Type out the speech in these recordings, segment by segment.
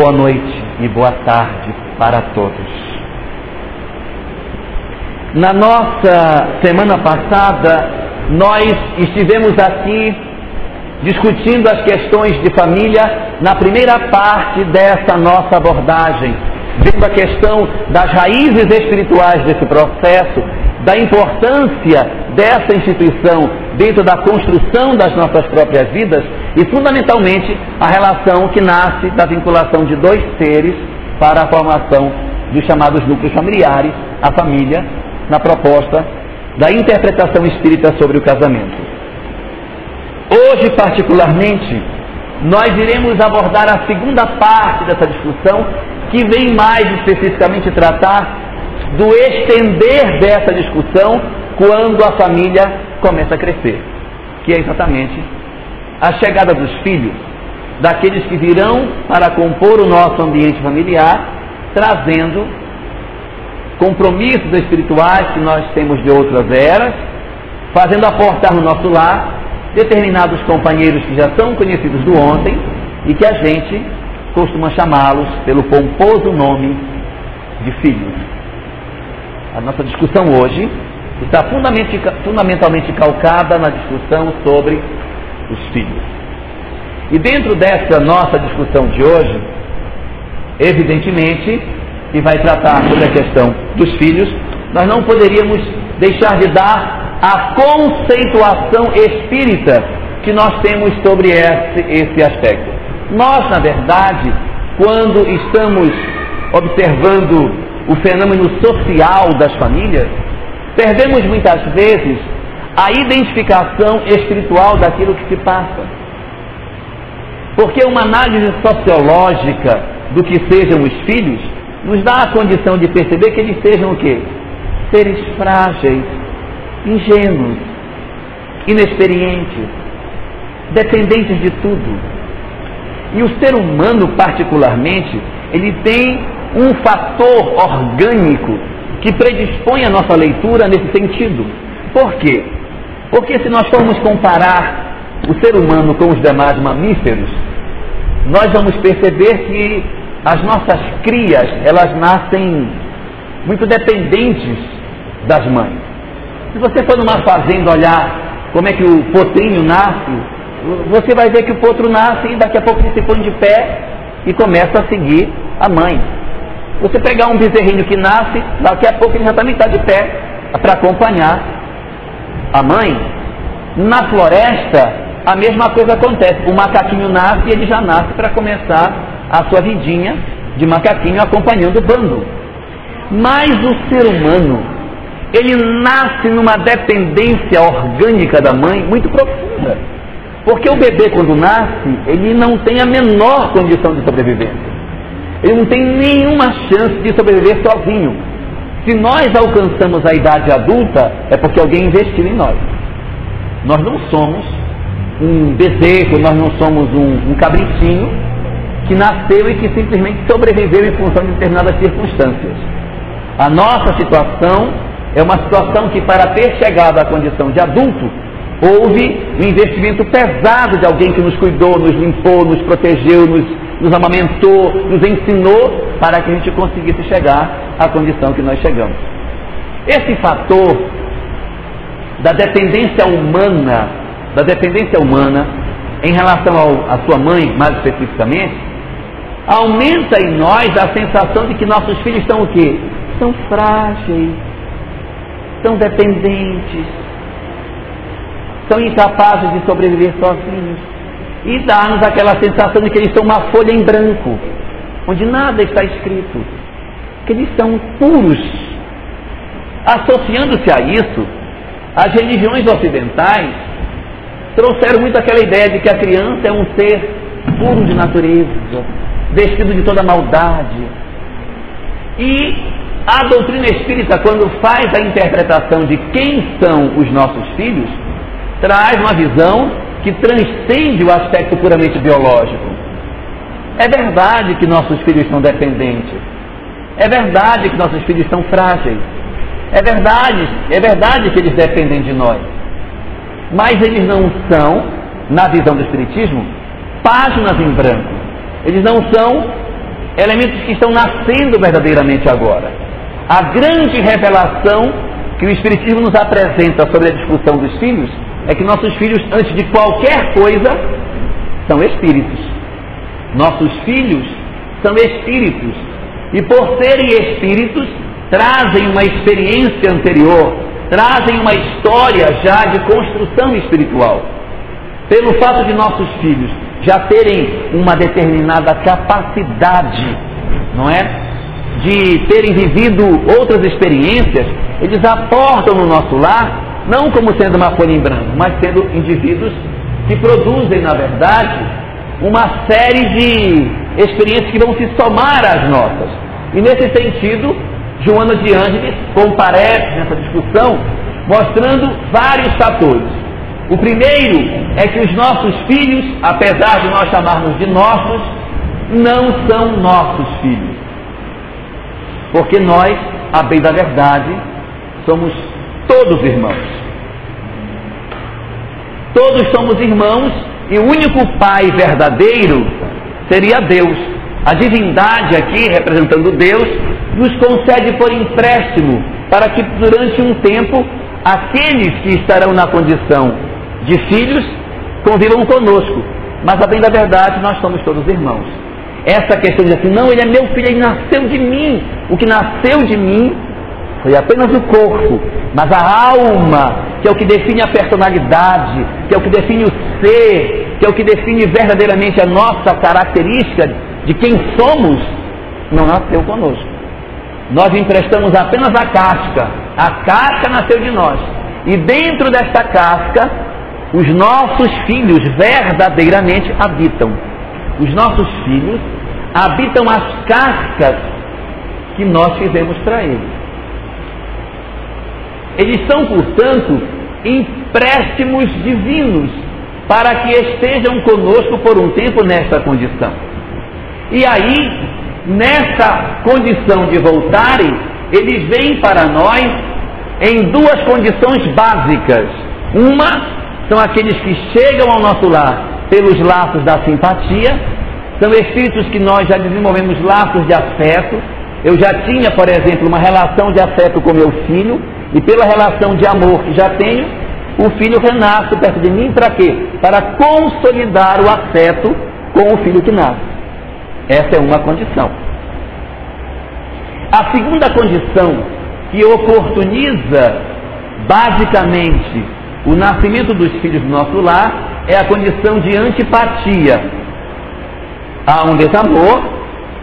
boa noite e boa tarde para todos. Na nossa semana passada, nós estivemos aqui discutindo as questões de família na primeira parte dessa nossa abordagem, vendo a questão das raízes espirituais desse processo, da importância dessa instituição dentro da construção das nossas próprias vidas e, fundamentalmente, a relação que nasce da vinculação de dois seres para a formação dos chamados núcleos familiares, a família, na proposta da interpretação espírita sobre o casamento. Hoje, particularmente, nós iremos abordar a segunda parte dessa discussão, que vem mais especificamente tratar do estender dessa discussão quando a família começa a crescer, que é exatamente a chegada dos filhos, daqueles que virão para compor o nosso ambiente familiar, trazendo compromissos espirituais que nós temos de outras eras, fazendo aportar no nosso lar determinados companheiros que já são conhecidos do ontem e que a gente costuma chamá-los pelo pomposo nome de filhos. A nossa discussão hoje está fundamentalmente calcada na discussão sobre os filhos. E dentro dessa nossa discussão de hoje, evidentemente, que vai tratar sobre a questão dos filhos, nós não poderíamos deixar de dar a conceituação espírita que nós temos sobre esse, esse aspecto. Nós, na verdade, quando estamos observando o fenômeno social das famílias, perdemos muitas vezes a identificação espiritual daquilo que se passa. Porque uma análise sociológica do que sejam os filhos nos dá a condição de perceber que eles sejam o quê? Seres frágeis, ingênuos, inexperientes, dependentes de tudo. E o ser humano, particularmente, ele tem um fator orgânico que predispõe a nossa leitura nesse sentido. Por quê? Porque se nós formos comparar o ser humano com os demais mamíferos, nós vamos perceber que as nossas crias, elas nascem muito dependentes das mães. Se você for numa fazenda olhar como é que o potrinho nasce, você vai ver que o potro nasce e daqui a pouco ele se põe de pé e começa a seguir a mãe. Você pegar um bezerrinho que nasce, daqui a pouco ele já está de pé para acompanhar a mãe. Na floresta, a mesma coisa acontece. O macaquinho nasce e ele já nasce para começar a sua vidinha de macaquinho acompanhando o bando. Mas o ser humano, ele nasce numa dependência orgânica da mãe muito profunda. Porque o bebê, quando nasce, ele não tem a menor condição de sobrevivência. Ele não tem nenhuma chance de sobreviver sozinho. Se nós alcançamos a idade adulta, é porque alguém investiu em nós. Nós não somos um bezerro, nós não somos um, um cabritinho que nasceu e que simplesmente sobreviveu em função de determinadas circunstâncias. A nossa situação é uma situação que, para ter chegado à condição de adulto, houve um investimento pesado de alguém que nos cuidou, nos limpou, nos protegeu, nos, nos amamentou, nos ensinou para que a gente conseguisse chegar à condição que nós chegamos. Esse fator da dependência humana, da dependência humana em relação ao, à sua mãe, mais especificamente, aumenta em nós a sensação de que nossos filhos estão o quê? São frágeis, são dependentes, são incapazes de sobreviver sozinhos. E dá-nos aquela sensação de que eles são uma folha em branco, onde nada está escrito, que eles são puros. Associando-se a isso, as religiões ocidentais trouxeram muito aquela ideia de que a criança é um ser puro de natureza, vestido de toda maldade. E a doutrina espírita, quando faz a interpretação de quem são os nossos filhos, traz uma visão que transcende o aspecto puramente biológico. É verdade que nossos filhos são dependentes. É verdade que nossos filhos são frágeis. É verdade, é verdade que eles dependem de nós. Mas eles não são, na visão do Espiritismo, páginas em branco. Eles não são elementos que estão nascendo verdadeiramente agora. A grande revelação que o Espiritismo nos apresenta sobre a discussão dos filhos é que nossos filhos, antes de qualquer coisa, são espíritos. Nossos filhos são espíritos. E por serem espíritos, trazem uma experiência anterior, trazem uma história já de construção espiritual. Pelo fato de nossos filhos já terem uma determinada capacidade, não é? De terem vivido outras experiências, eles aportam no nosso lar, não como sendo uma folha em branco, mas sendo indivíduos que produzem, na verdade, uma série de experiências que vão se somar às nossas. E nesse sentido, Joana de Ângeles comparece nessa discussão, mostrando vários fatores. O primeiro é que os nossos filhos, apesar de nós chamarmos de nossos, não são nossos filhos. Porque nós, a bem da verdade, somos todos irmãos. Todos somos irmãos e o único pai verdadeiro seria Deus. A divindade aqui, representando Deus, nos concede por empréstimo para que durante um tempo aqueles que estarão na condição de filhos convivam conosco. Mas a bem da verdade, nós somos todos irmãos. Essa questão de assim, não, ele é meu filho, ele nasceu de mim. O que nasceu de mim foi apenas o corpo, mas a alma, que é o que define a personalidade, que é o que define o ser, que é o que define verdadeiramente a nossa característica de quem somos, não nasceu conosco. Nós emprestamos apenas a casca. A casca nasceu de nós. E dentro desta casca os nossos filhos verdadeiramente habitam. Os nossos filhos habitam as cascas que nós fizemos para eles. Eles são, portanto, empréstimos divinos para que estejam conosco por um tempo nesta condição. E aí, nessa condição de voltarem, eles vêm para nós em duas condições básicas. Uma são aqueles que chegam ao nosso lar pelos laços da simpatia, são espíritos que nós já desenvolvemos laços de afeto. Eu já tinha, por exemplo, uma relação de afeto com meu filho, e pela relação de amor que já tenho, o filho renasce perto de mim para quê? Para consolidar o afeto com o filho que nasce. Essa é uma condição. A segunda condição que oportuniza basicamente o nascimento dos filhos do nosso lar é a condição de antipatia. Há um desamor,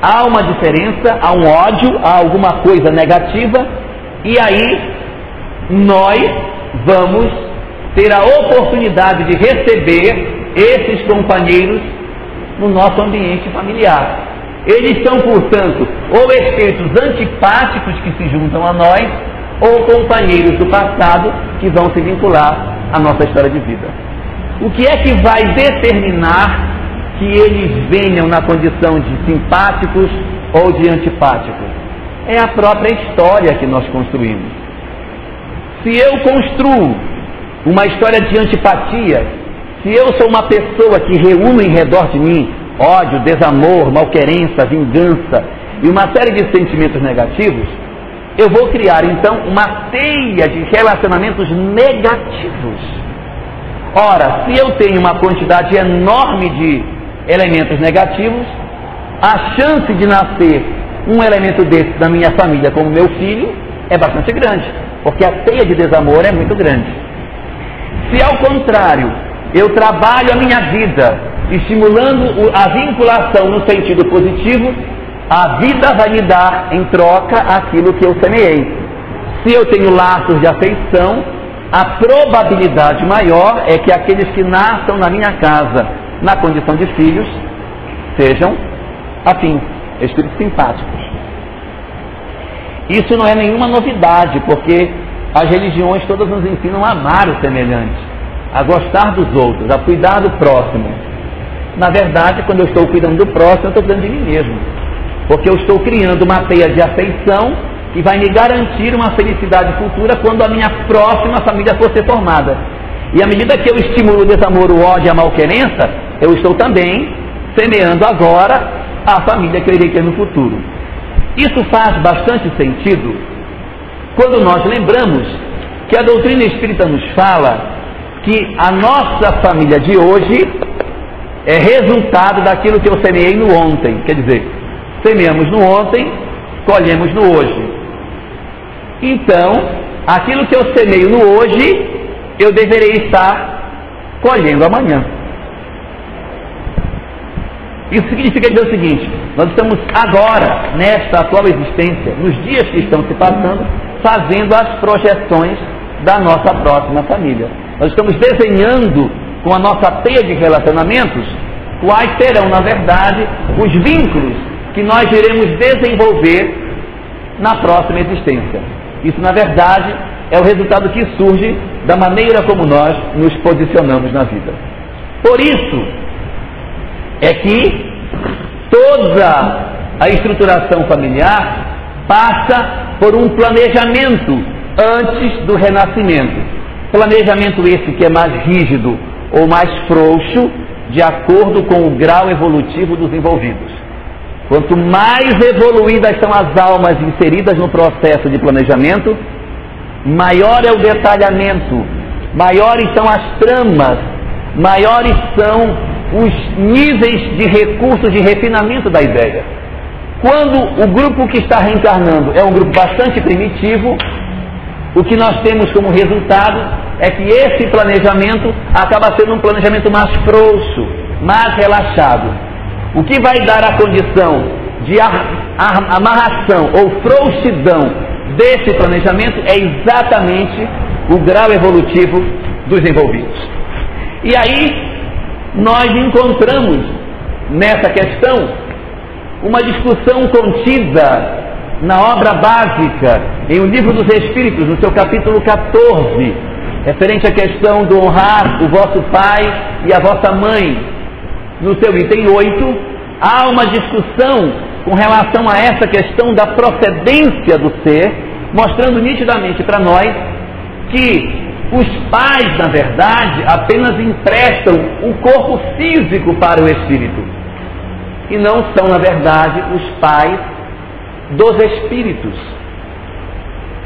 há uma diferença, há um ódio, há alguma coisa negativa, e aí nós vamos ter a oportunidade de receber esses companheiros no nosso ambiente familiar. Eles são, portanto, ou espíritos antipáticos que se juntam a nós, ou companheiros do passado que vão se vincular à nossa história de vida. O que é que vai determinar que eles venham na condição de simpáticos ou de antipáticos? É a própria história que nós construímos. Se eu construo uma história de antipatia, se eu sou uma pessoa que reúne em redor de mim ódio, desamor, malquerença, vingança e uma série de sentimentos negativos, eu vou criar então uma teia de relacionamentos negativos. Ora, se eu tenho uma quantidade enorme de elementos negativos, a chance de nascer um elemento desse da minha família como meu filho é bastante grande, porque a teia de desamor é muito grande. Se ao contrário, eu trabalho a minha vida estimulando a vinculação no sentido positivo, a vida vai me dar em troca aquilo que eu semeei. Se eu tenho laços de afeição, a probabilidade maior é que aqueles que nasçam na minha casa na condição de filhos sejam afins, espíritos simpáticos. Isso não é nenhuma novidade, porque as religiões todas nos ensinam a amar o semelhante, a gostar dos outros, a cuidar do próximo. Na verdade, quando eu estou cuidando do próximo, eu estou cuidando de mim mesmo. Porque eu estou criando uma teia de afeição que vai me garantir uma felicidade futura quando a minha próxima família for ser formada. E à medida que eu estimulo o desamor, o ódio e a malquerença, eu estou também semeando agora a família que eu irei ter no futuro. Isso faz bastante sentido quando nós lembramos que a doutrina espírita nos fala que a nossa família de hoje é resultado daquilo que eu semeei no ontem. Quer dizer, semeamos no ontem, colhemos no hoje. Então, aquilo que eu semeio no hoje, eu deverei estar colhendo amanhã. Isso significa dizer o seguinte: nós estamos agora, nesta atual existência, nos dias que estão se passando, fazendo as projeções da nossa próxima família. Nós estamos desenhando com a nossa teia de relacionamentos quais serão, na verdade, os vínculos que nós iremos desenvolver na próxima existência. Isso, na verdade, é o resultado que surge da maneira como nós nos posicionamos na vida. Por isso é que toda a estruturação familiar passa por um planejamento antes do renascimento. Planejamento esse que é mais rígido ou mais frouxo, de acordo com o grau evolutivo dos envolvidos. Quanto mais evoluídas são as almas inseridas no processo de planejamento, maior é o detalhamento, maiores são as tramas, maiores são os níveis de recursos de refinamento da ideia. Quando o grupo que está reencarnando é um grupo bastante primitivo, o que nós temos como resultado é que esse planejamento acaba sendo um planejamento mais frouxo, mais relaxado. O que vai dar a condição de amarração ou frouxidão desse planejamento é exatamente o grau evolutivo dos envolvidos. E aí nós encontramos nessa questão uma discussão contida na obra básica, em O Livro dos Espíritos, no seu capítulo 14, referente à questão do honrar o vosso pai e a vossa mãe. No seu item 8, há uma discussão com relação a essa questão da procedência do ser, mostrando nitidamente para nós que os pais, na verdade, apenas emprestam o corpo físico para o espírito. E não são, na verdade, os pais dos espíritos.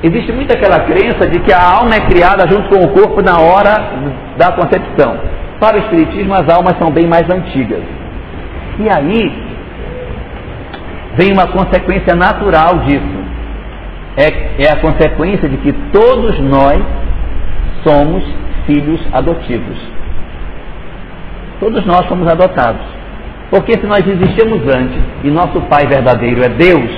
Existe muito aquela crença de que a alma é criada junto com o corpo na hora da concepção. Para o Espiritismo, as almas são bem mais antigas. E aí vem uma consequência natural disso. É, é a consequência de que todos nós somos filhos adotivos. Todos nós somos adotados. Porque se nós existimos antes e nosso pai verdadeiro é Deus,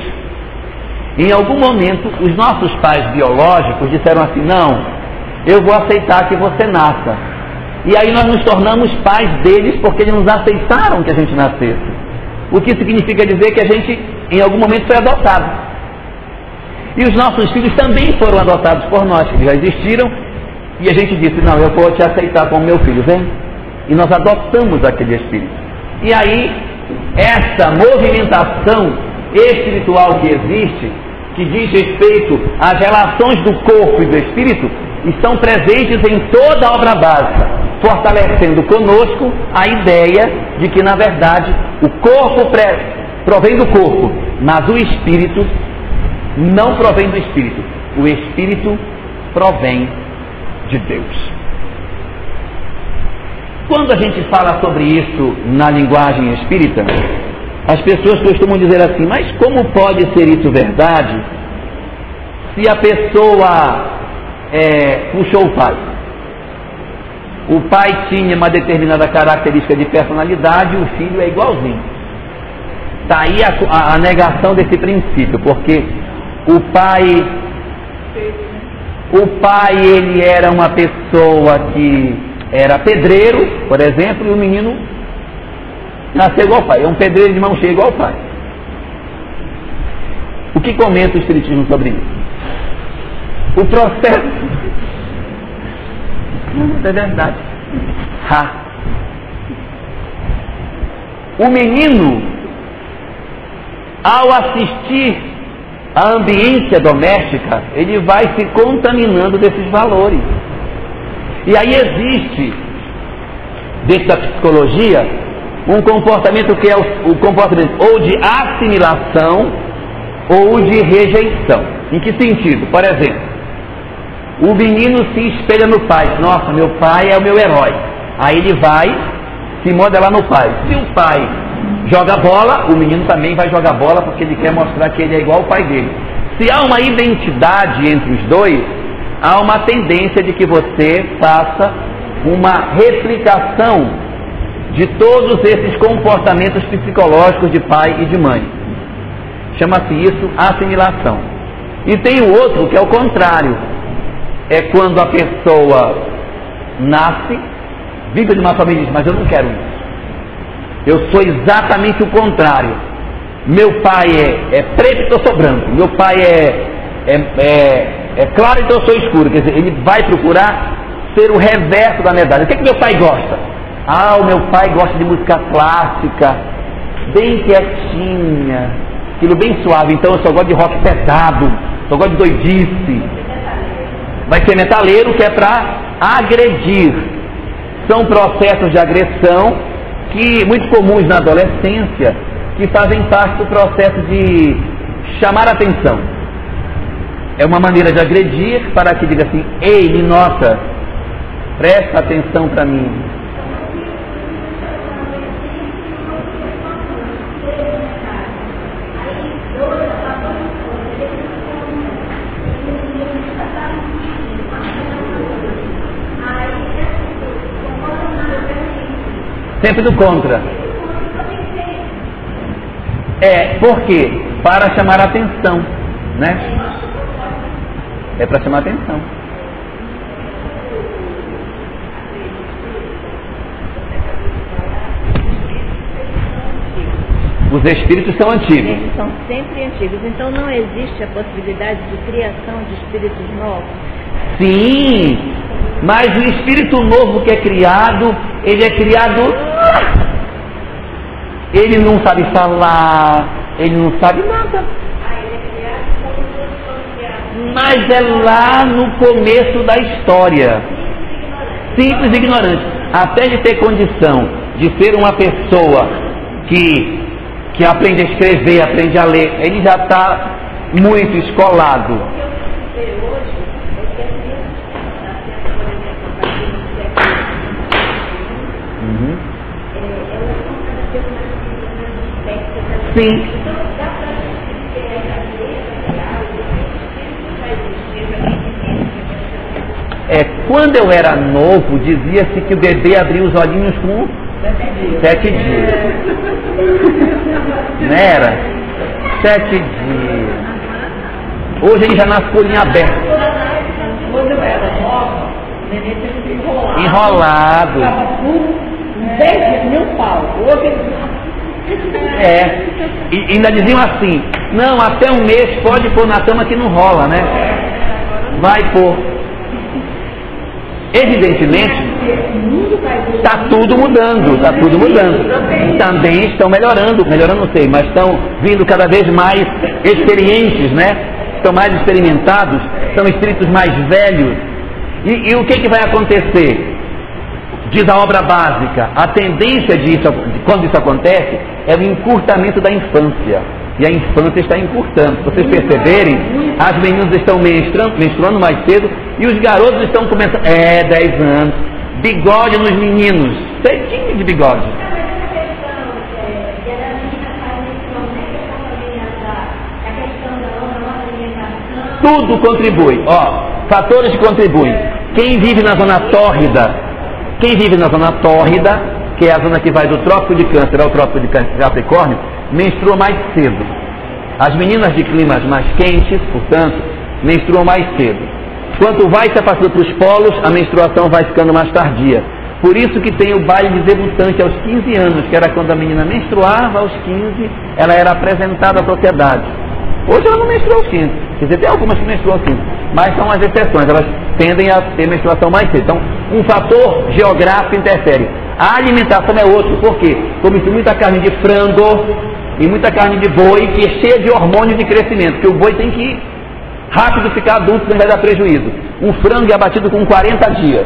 em algum momento, os nossos pais biológicos disseram assim: não, eu vou aceitar que você nasça. E aí nós nos tornamos pais deles porque eles nos aceitaram que a gente nascesse. O que significa dizer que a gente, em algum momento, foi adotado. E os nossos filhos também foram adotados por nós, eles já existiram. E a gente disse: não, eu vou te aceitar como meu filho, vem. E nós adotamos aquele espírito. E aí, essa movimentação espiritual que existe, que diz respeito às relações do corpo e do espírito, estão presentes em toda a obra básica, fortalecendo conosco a ideia de que, na verdade, o corpo provém do corpo, mas o espírito não provém do espírito. O espírito provém de Deus. Quando a gente fala sobre isso na linguagem espírita, as pessoas costumam dizer assim, mas como pode ser isso verdade se a pessoa é, puxou o pai? O pai tinha uma determinada característica de personalidade o filho é igualzinho. Está aí a, a, a negação desse princípio, porque o pai, o pai ele era uma pessoa que era pedreiro, por exemplo, e o menino nasceu igual ao pai. É um pedreiro de mão cheia igual ao pai. O que comenta o Espiritismo sobre isso? O processo. É verdade. Ha. O menino, ao assistir a ambiência doméstica, ele vai se contaminando desses valores. E aí existe, dentro da psicologia, um comportamento que é o, o comportamento ou de assimilação ou de rejeição. Em que sentido? Por exemplo, o menino se espelha no pai. Nossa, meu pai é o meu herói. Aí ele vai se modelar no pai. Se o pai joga bola, o menino também vai jogar bola porque ele quer mostrar que ele é igual ao pai dele. Se há uma identidade entre os dois, há uma tendência de que você faça uma replicação de todos esses comportamentos psicológicos de pai e de mãe. Chama-se isso assimilação. E tem o outro que é o contrário. É quando a pessoa nasce, vive de uma família e diz, mas eu não quero isso. Eu sou exatamente o contrário. Meu pai é, é preto, então eu sou branco. Meu pai é, é, é, é claro, então eu sou escuro. Quer dizer, ele vai procurar ser o reverso da medalha. O que, é que meu pai gosta? Ah, o meu pai gosta de música clássica, bem quietinha, aquilo bem suave. Então eu só gosto de rock pesado, só gosto de doidice. Vai ser metaleiro que é para agredir. São processos de agressão que muito comuns na adolescência, que fazem parte do processo de chamar atenção. É uma maneira de agredir para que diga assim, ei, me nota, presta atenção para mim. Sempre do contra. É, por quê? Para chamar a atenção, né? É para chamar a atenção. Os espíritos são antigos. Eles são sempre antigos. Então não existe a possibilidade de criação de espíritos novos. Sim, mas o espírito novo que é criado, ele é criado. Ele não sabe falar, ele não sabe nada. Mas é lá no começo da história. Simples e ignorante. Até de ter condição de ser uma pessoa que, que aprende a escrever, aprende a ler, ele já está muito escolado. Sim. É, quando eu era novo, dizia-se que o bebê abria os olhinhos com sete dias. Não era? Sete dias. Hoje ele já nasce com o olhinho aberto. Quando eu era nova, o neném sempre enrolado. Enrolado. 10 dias, meu pau. Hoje É. E ainda diziam assim, não, até um mês pode pôr na cama que não rola, né? Vai pôr. Evidentemente, está tudo mudando, está tudo mudando. Também estão melhorando, melhorando não sei, mas estão vindo cada vez mais experientes, né? Estão mais experimentados, são espíritos mais velhos. E, e o que, que vai acontecer? Diz a obra básica, a tendência disso, de quando isso acontece, é o encurtamento da infância. E a infância está encurtando. Se vocês perceberem, as meninas estão menstruando, menstruando mais cedo e os garotos estão começando. É, 10 anos. Bigode nos meninos. Cedinho de bigode. Tudo contribui. Ó, fatores que contribuem. Quem vive na zona tórrida quem vive na zona tórrida, que é a zona que vai do trópico de câncer ao trópico de Capricórnio, menstrua mais cedo. As meninas de climas mais quentes, portanto, menstruam mais cedo. Quanto vai se afastando para os polos, a menstruação vai ficando mais tardia. Por isso que tem o baile de debutante aos 15 anos, que era quando a menina menstruava aos 15, ela era apresentada à sociedade. Hoje ela não menstrua aos 15. Quer dizer, tem algumas que menstruam 15, mas são as exceções, elas tendem a ter menstruação mais cedo. Então, um fator geográfico interfere. A alimentação é outro, por quê? Come-se muita carne de frango e muita carne de boi, que é cheia de hormônios de crescimento, que o boi tem que rápido ficar adulto, senão vai dar prejuízo. Um frango é abatido com 40 dias.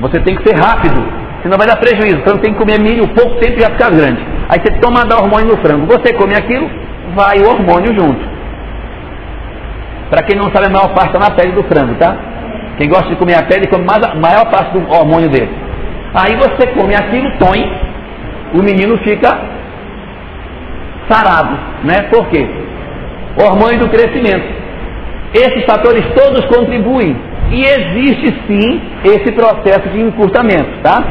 Você tem que ser rápido. senão vai dar prejuízo. O frango tem que comer milho pouco tempo e já ficar grande. Aí você toma dar hormônio no frango. Você come aquilo, vai o hormônio junto. Para quem não sabe, a maior parte está na pele do frango, tá? Quem gosta de comer a pele, come mais a maior parte do hormônio dele. Aí você come aquilo, põe, o menino fica sarado, né? Por quê? Hormônio do crescimento. Esses fatores todos contribuem e existe sim esse processo de encurtamento, tá?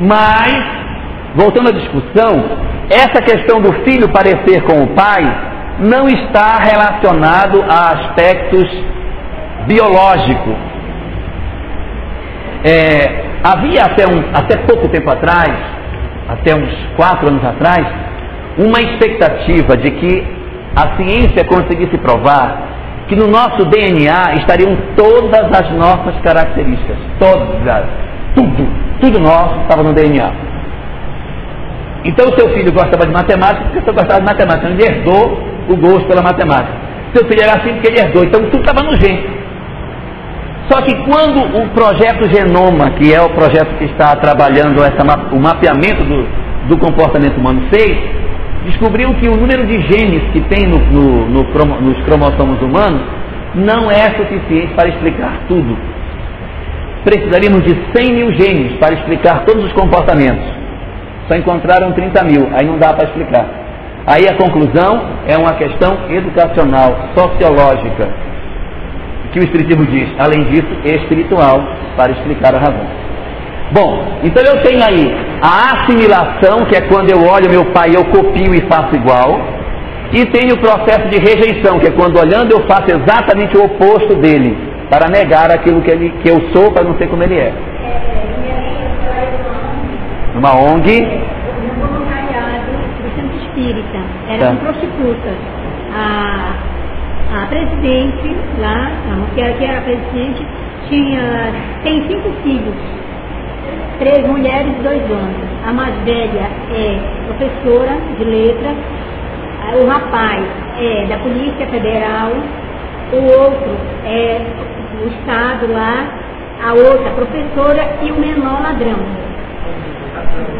Mas, voltando à discussão, essa questão do filho parecer com o pai não está relacionado a aspectos biológicos. É, havia até, um, até pouco tempo atrás, até uns quatro anos atrás, uma expectativa de que a ciência conseguisse provar que no nosso DNA estariam todas as nossas características, todas, tudo, tudo nosso estava no DNA. Então seu filho gostava de matemática porque você gostava de matemática, ele herdou o gosto pela matemática. Seu filho era assim porque ele herdou, então tudo estava no gene. Só que quando o projeto Genoma, que é o projeto que está trabalhando essa, o mapeamento do, do comportamento humano, fez, descobriu que o número de genes que tem no, no, no, nos cromossomos humanos não é suficiente para explicar tudo. Precisaríamos de 100 mil genes para explicar todos os comportamentos. Só encontraram 30 mil, aí não dá para explicar. Aí a conclusão é uma questão educacional, sociológica, que o Espiritismo diz, além disso, espiritual, para explicar a razão. Bom, então eu tenho aí a assimilação, que é quando eu olho meu pai eu copio e faço igual. E tenho o processo de rejeição, que é quando olhando eu faço exatamente o oposto dele, para negar aquilo que, ele, que eu sou para não ser como ele é. Uma ONG. No voluntariado do Centro Espírita. Eram tá. prostitutas. A, a presidente lá, que era a presidente, tinha, tem cinco filhos três mulheres e dois homens. A mais velha é professora de letras, o rapaz é da Polícia Federal, o outro é do Estado lá, a outra professora e o menor ladrão.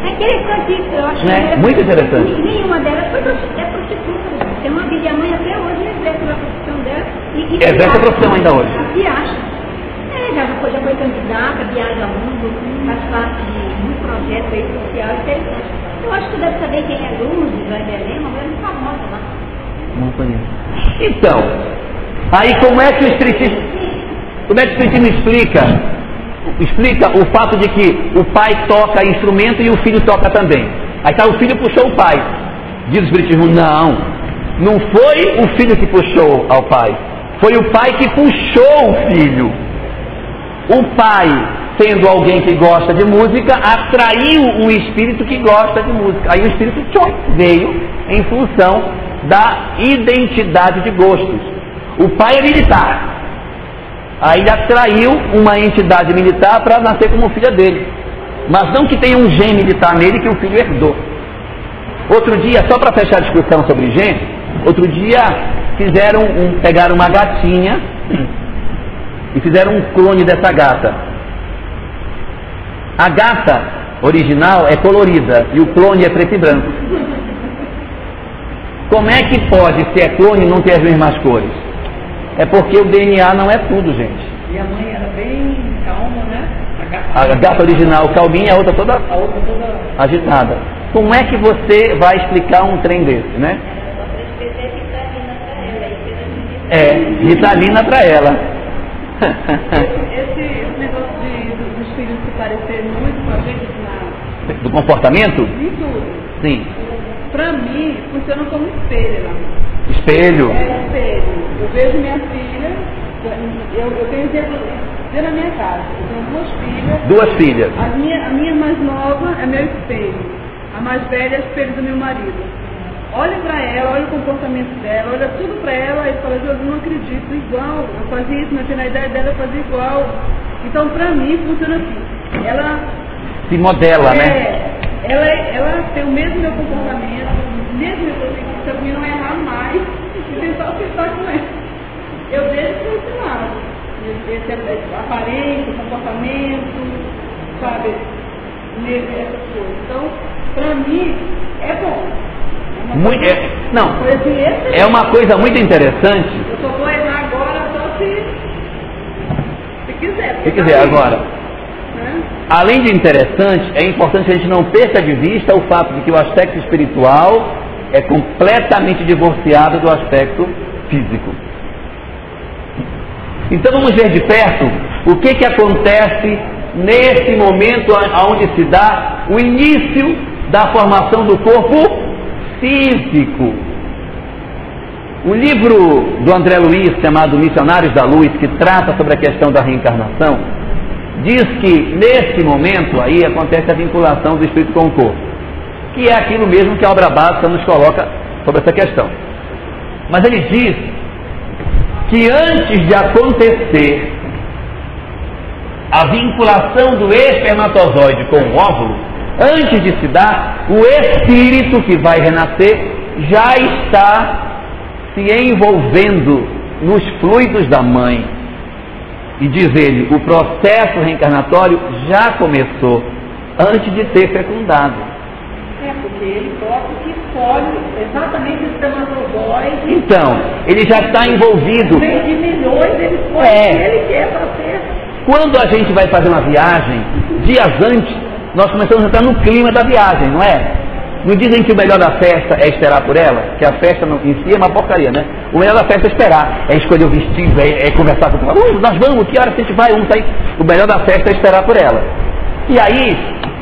É interessante isso, eu acho é, muito interessante. Nenhuma delas foi é prostituta. Tem uma filha mãe até hoje exerce a profissão dela. E, e exerce a profissão ainda hoje. E acha já foi, já foi candidata, viaja ao mundo, faz parte de um projeto aí social interessante. Eu acho que deve saber quem é Lourdes, Helena, mas é famosa lá. Não conheço. Então, aí como é que o espiritismo, como é que o espiritismo explica explica o fato de que o pai toca instrumento e o filho toca também. Aí tá, o filho puxou o pai. Diz o Espiritismo, não. Não foi o filho que puxou ao pai. Foi o pai que puxou o filho. O pai, sendo alguém que gosta de música, atraiu o espírito que gosta de música. Aí o espírito veio em função da identidade de gostos. O pai é militar. Aí ele atraiu uma entidade militar para nascer como filha dele. Mas não que tenha um gene militar nele que o filho herdou. Outro dia, só para fechar a discussão sobre gene, outro dia fizeram um, pegaram uma gatinha e fizeram um clone dessa gata. A gata original é colorida e o clone é preto e branco. Como é que pode, se é clone, não ter as mesmas cores? É porque o DNA não é tudo, gente. E a mãe era bem calma, né? A gata, a gata original calminha, a outra toda, a outra toda agitada. Como é que você vai explicar um trem desse, né? É, ritalina para ela esse, esse negócio de, dos filhos se parecerem muito com a gente na... Do comportamento? Em tudo. Sim. Pra mim, funciona como espelho lá. Espelho? É, espelho. Eu vejo minha filha, eu, eu tenho exemplo dentro da minha casa. Eu tenho duas filhas. Duas filhas. A minha, a minha mais nova é meu espelho. A mais velha é espelho do meu marido olha para ela, olha o comportamento dela, olha tudo para ela e fala, eu não acredito, igual, eu fazia isso, mas na ideia dela eu fazia igual. Então, para mim, funciona assim. Ela. Se modela, é, né? Ela, ela tem o mesmo meu comportamento, mesmo eu tenho que se não errar mais e tentar acertar com ela. Eu deixo para ensinar. Esse aparência, comportamento, sabe? nessas coisas. Então, para mim, é bom. É muito, é, não, é uma coisa muito interessante. Eu só vou entrar agora só se, se quiser. Se quiser, agora. Né? Além de interessante, é importante a gente não perca de vista o fato de que o aspecto espiritual é completamente divorciado do aspecto físico. Então vamos ver de perto o que, que acontece nesse momento onde se dá o início da formação do corpo físico. O livro do André Luiz, chamado Missionários da Luz, que trata sobre a questão da reencarnação, diz que nesse momento aí acontece a vinculação do espírito com o corpo, que é aquilo mesmo que a obra básica nos coloca sobre essa questão. Mas ele diz que antes de acontecer a vinculação do espermatozoide com o óvulo, antes de se dar, o espírito que vai renascer já está se envolvendo nos fluidos da mãe. E diz ele, o processo reencarnatório já começou antes de ter fecundado. Porque ele toca que escolhe exatamente o espermatozoide. Então, ele já está envolvido. de milhões, ele escolhe é. que ele quer para ser. Quando a gente vai fazer uma viagem, dias antes, nós começamos a entrar no clima da viagem, não é? Não dizem que o melhor da festa é esperar por ela? Que a festa em si é uma porcaria, né? O melhor da festa é esperar, é escolher o vestido, é, é conversar com ela. Uh, nós vamos, que hora a gente vai? Um tá O melhor da festa é esperar por ela. E aí,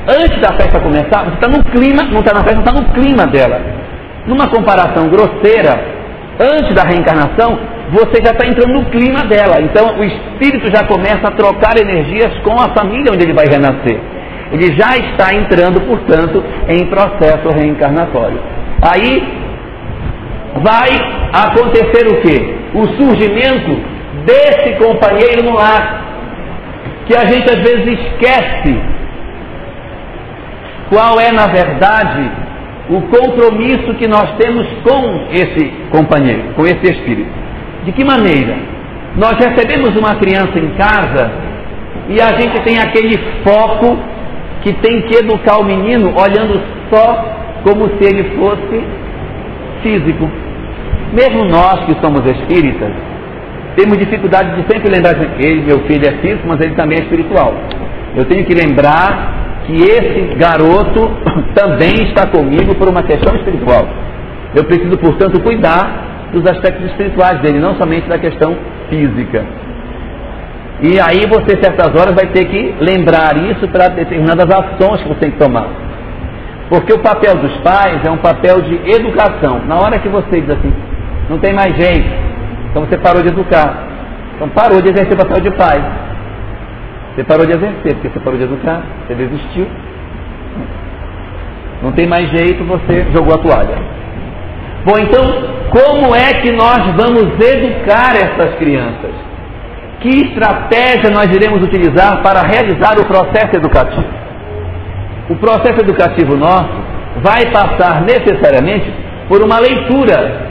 antes da festa começar, você está no clima, não está na festa, está no clima dela. Numa comparação grosseira, antes da reencarnação, você já está entrando no clima dela. Então o espírito já começa a trocar energias com a família onde ele vai renascer. Ele já está entrando, portanto, em processo reencarnatório. Aí vai acontecer o quê? O surgimento desse companheiro no lar, que a gente às vezes esquece qual é, na verdade, o compromisso que nós temos com esse companheiro, com esse espírito. De que maneira? Nós recebemos uma criança em casa e a gente tem aquele foco que tem que educar o menino olhando só como se ele fosse físico. Mesmo nós que somos espíritas, temos dificuldade de sempre lembrar que ele, meu filho, é físico, mas ele também é espiritual. Eu tenho que lembrar que esse garoto também está comigo por uma questão espiritual. Eu preciso, portanto, cuidar dos aspectos espirituais dele, não somente da questão física. E aí você, certas horas, vai ter que lembrar isso para determinadas ações que você tem que tomar. Porque o papel dos pais é um papel de educação. Na hora que você diz assim, não tem mais jeito, então você parou de educar. Então parou de exercer o papel de pai. Você parou de exercer, porque você parou de educar, você desistiu. Não tem mais jeito, você jogou a toalha. Bom, então, como é que nós vamos educar essas crianças? Que estratégia nós iremos utilizar para realizar o processo educativo? O processo educativo nosso vai passar necessariamente por uma leitura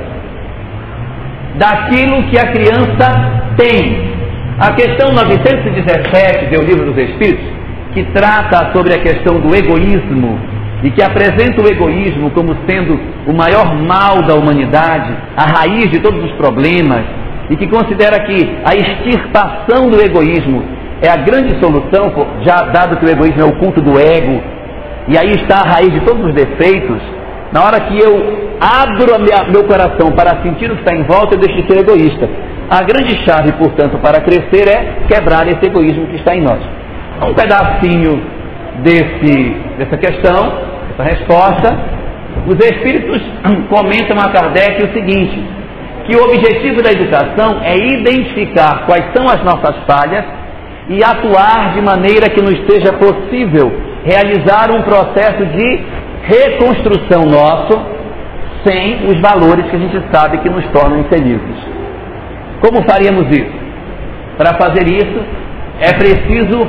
daquilo que a criança tem. A questão 917 do Livro dos Espíritos, que trata sobre a questão do egoísmo e que apresenta o egoísmo como sendo o maior mal da humanidade, a raiz de todos os problemas, e que considera que a extirpação do egoísmo é a grande solução, já dado que o egoísmo é o culto do ego, e aí está a raiz de todos os defeitos. Na hora que eu abro minha, meu coração para sentir o que está em volta, eu deixo de ser egoísta. A grande chave, portanto, para crescer é quebrar esse egoísmo que está em nós. Um pedacinho desse, dessa questão, essa resposta, os Espíritos comentam a Kardec o seguinte: que o objetivo da educação é identificar quais são as nossas falhas e atuar de maneira que nos seja possível realizar um processo de reconstrução nosso sem os valores que a gente sabe que nos tornam infelizes. Como faríamos isso? Para fazer isso, é preciso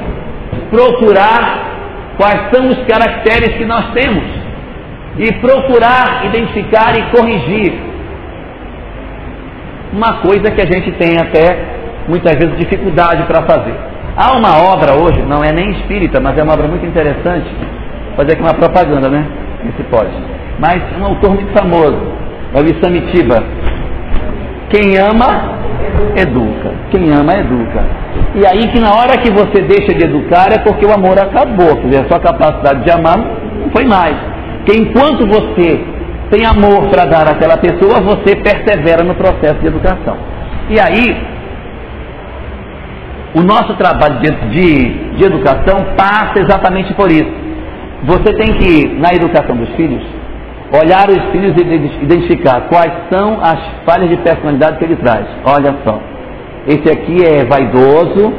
procurar quais são os caracteres que nós temos e procurar identificar e corrigir uma coisa que a gente tem até muitas vezes dificuldade para fazer. Há uma obra hoje, não é nem espírita, mas é uma obra muito interessante, fazer aqui uma propaganda, né? Esse pode. Mas um autor muito famoso, o Samitiba. Quem ama, educa. Quem ama, educa. E aí que na hora que você deixa de educar é porque o amor acabou. Quer dizer, a sua capacidade de amar não foi mais. Porque enquanto você tem amor para dar àquela pessoa, você persevera no processo de educação. E aí, o nosso trabalho de, de, de educação passa exatamente por isso. Você tem que, na educação dos filhos, olhar os filhos e identificar quais são as falhas de personalidade que ele traz. Olha só, esse aqui é vaidoso,